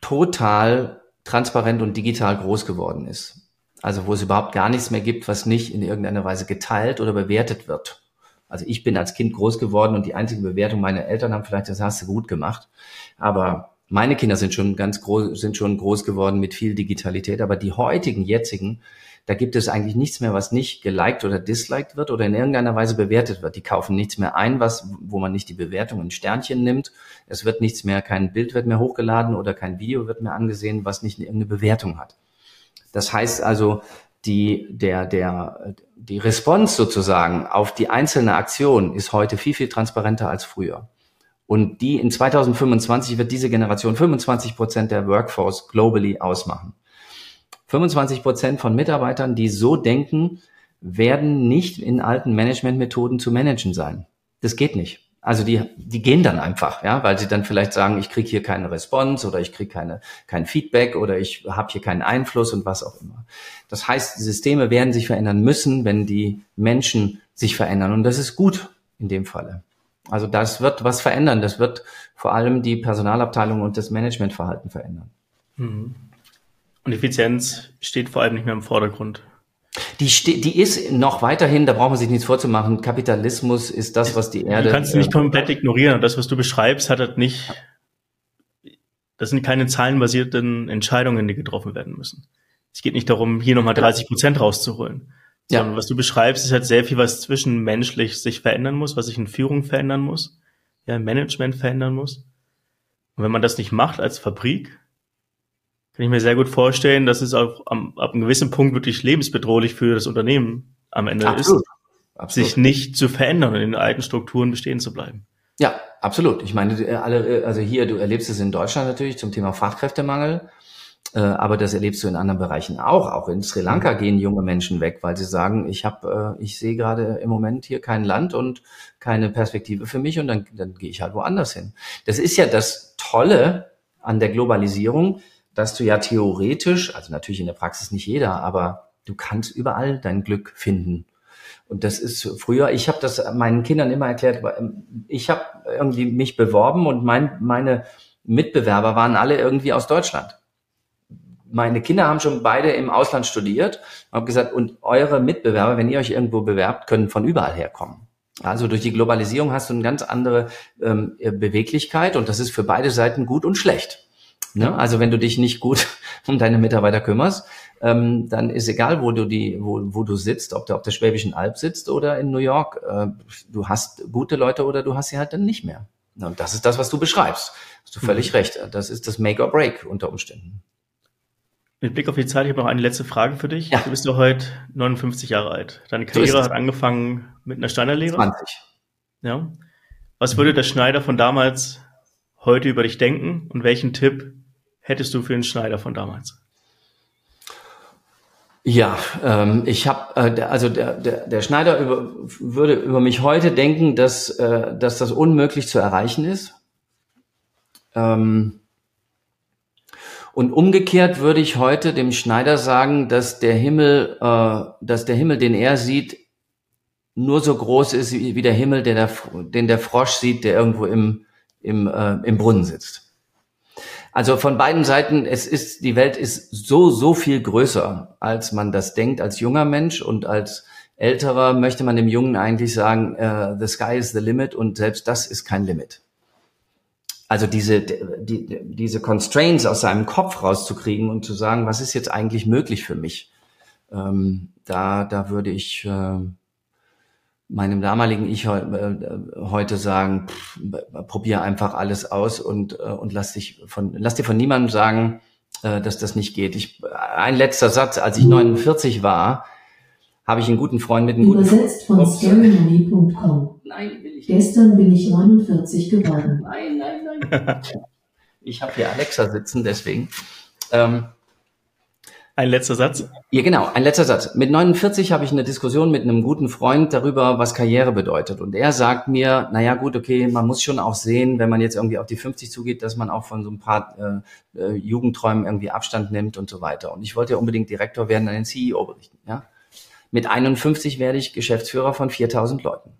total transparent und digital groß geworden ist. Also wo es überhaupt gar nichts mehr gibt, was nicht in irgendeiner Weise geteilt oder bewertet wird. Also ich bin als Kind groß geworden und die einzige Bewertung meiner Eltern haben vielleicht, das hast du gut gemacht. Aber meine Kinder sind schon ganz groß, sind schon groß geworden mit viel Digitalität. Aber die heutigen, jetzigen, da gibt es eigentlich nichts mehr, was nicht geliked oder disliked wird oder in irgendeiner Weise bewertet wird. Die kaufen nichts mehr ein, was, wo man nicht die Bewertung in Sternchen nimmt. Es wird nichts mehr, kein Bild wird mehr hochgeladen oder kein Video wird mehr angesehen, was nicht irgendeine Bewertung hat. Das heißt also, die, der, der, die Response sozusagen auf die einzelne Aktion ist heute viel, viel transparenter als früher. Und die in 2025 wird diese Generation 25 Prozent der Workforce globally ausmachen. 25 Prozent von Mitarbeitern, die so denken, werden nicht in alten Managementmethoden zu managen sein. Das geht nicht. Also die, die gehen dann einfach, ja, weil sie dann vielleicht sagen, ich kriege hier keine Response oder ich kriege keine, kein Feedback oder ich habe hier keinen Einfluss und was auch immer. Das heißt, Systeme werden sich verändern müssen, wenn die Menschen sich verändern. Und das ist gut in dem Falle. Also das wird was verändern. Das wird vor allem die Personalabteilung und das Managementverhalten verändern. Mhm. Und Effizienz steht vor allem nicht mehr im Vordergrund. Die, die ist noch weiterhin, da braucht man sich nichts vorzumachen. Kapitalismus ist das, was die Erde. Du kannst nicht äh, komplett ignorieren. Und das, was du beschreibst, hat halt nicht. Das sind keine zahlenbasierten Entscheidungen, die getroffen werden müssen. Es geht nicht darum, hier nochmal 30 Prozent rauszuholen. Sondern ja. was du beschreibst, ist halt sehr viel, was zwischenmenschlich sich verändern muss, was sich in Führung verändern muss, ja, im Management verändern muss. Und wenn man das nicht macht als Fabrik, kann ich mir sehr gut vorstellen, dass es auch am, ab einem gewissen Punkt wirklich lebensbedrohlich für das Unternehmen am Ende absolut. ist, absolut. sich nicht zu verändern und in den alten Strukturen bestehen zu bleiben. Ja, absolut. Ich meine, alle, also hier, du erlebst es in Deutschland natürlich zum Thema Fachkräftemangel, äh, aber das erlebst du in anderen Bereichen auch. Auch in Sri Lanka mhm. gehen junge Menschen weg, weil sie sagen, ich habe, äh, ich sehe gerade im Moment hier kein Land und keine Perspektive für mich und dann, dann gehe ich halt woanders hin. Das ist ja das Tolle an der Globalisierung dass du ja theoretisch, also natürlich in der Praxis nicht jeder, aber du kannst überall dein Glück finden. Und das ist früher, ich habe das meinen Kindern immer erklärt, ähm, ich habe irgendwie mich beworben und mein, meine Mitbewerber waren alle irgendwie aus Deutschland. Meine Kinder haben schon beide im Ausland studiert und habe gesagt, und eure Mitbewerber, wenn ihr euch irgendwo bewerbt, können von überall herkommen. Also durch die Globalisierung hast du eine ganz andere ähm, Beweglichkeit und das ist für beide Seiten gut und schlecht. Ne? Also wenn du dich nicht gut (laughs) um deine Mitarbeiter kümmerst, ähm, dann ist egal, wo du die, wo, wo du sitzt, ob du auf der Schwäbischen Alb sitzt oder in New York, äh, du hast gute Leute oder du hast sie halt dann nicht mehr. Und das ist das, was du beschreibst. Hast du völlig mhm. recht. Das ist das Make or Break unter Umständen. Mit Blick auf die Zeit, ich habe noch eine letzte Frage für dich. Ja. Du bist doch heute 59 Jahre alt. Deine Karriere so hat angefangen mit einer Schneiderlehre. 20. Ja. Was würde der Schneider von damals heute über dich denken und welchen Tipp hättest du für den Schneider von damals? Ja, ähm, ich habe, äh, also der, der, der Schneider über, würde über mich heute denken, dass, äh, dass das unmöglich zu erreichen ist. Ähm, und umgekehrt würde ich heute dem Schneider sagen, dass der Himmel, äh, dass der Himmel, den er sieht, nur so groß ist wie, der Himmel, der der, den der Frosch sieht, der irgendwo im, im, äh, im Brunnen sitzt. Also von beiden Seiten, es ist, die Welt ist so, so viel größer, als man das denkt als junger Mensch und als älterer möchte man dem Jungen eigentlich sagen, uh, the sky is the limit und selbst das ist kein Limit also diese, die, diese Constraints aus seinem Kopf rauszukriegen und zu sagen, was ist jetzt eigentlich möglich für mich? Ähm, da, da würde ich äh, meinem damaligen Ich äh, heute sagen, pff, probier einfach alles aus und, äh, und lass dich von, lass dir von niemandem sagen, äh, dass das nicht geht. Ich, ein letzter Satz, als ich 49 war, habe ich einen guten Freund mit einem Übersetzt guten von storymoney.com. Nein, will ich nicht. Gestern bin ich 49 geworden. Nein, nein, nein. (laughs) ich habe hier Alexa sitzen, deswegen. Ähm, ein letzter Satz? Ja, genau, ein letzter Satz. Mit 49 habe ich eine Diskussion mit einem guten Freund darüber, was Karriere bedeutet. Und er sagt mir, naja gut, okay, man muss schon auch sehen, wenn man jetzt irgendwie auf die 50 zugeht, dass man auch von so ein paar äh, äh, Jugendträumen irgendwie Abstand nimmt und so weiter. Und ich wollte ja unbedingt Direktor werden, an den CEO berichten. Ja? Mit 51 werde ich Geschäftsführer von 4000 Leuten.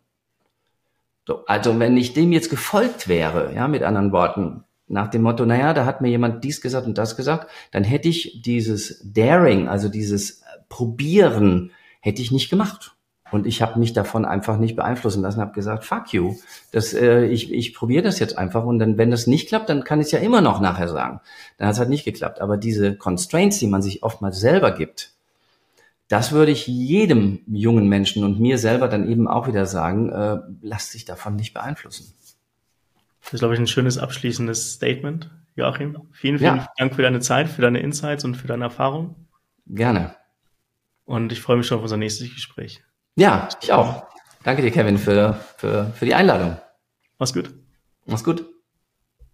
So, also wenn ich dem jetzt gefolgt wäre, ja, mit anderen Worten, nach dem Motto, naja, da hat mir jemand dies gesagt und das gesagt, dann hätte ich dieses Daring, also dieses Probieren, hätte ich nicht gemacht. Und ich habe mich davon einfach nicht beeinflussen lassen, habe gesagt, fuck you, das, äh, ich, ich probiere das jetzt einfach und dann, wenn das nicht klappt, dann kann ich es ja immer noch nachher sagen. Dann hat es halt nicht geklappt. Aber diese Constraints, die man sich oftmals selber gibt, das würde ich jedem jungen Menschen und mir selber dann eben auch wieder sagen, äh, lass dich davon nicht beeinflussen. Das ist, glaube ich, ein schönes abschließendes Statement, Joachim. Vielen, vielen ja. Dank für deine Zeit, für deine Insights und für deine Erfahrung. Gerne. Und ich freue mich schon auf unser nächstes Gespräch. Ja, ich auch. Danke dir, Kevin, für, für, für die Einladung. Mach's gut. Mach's gut.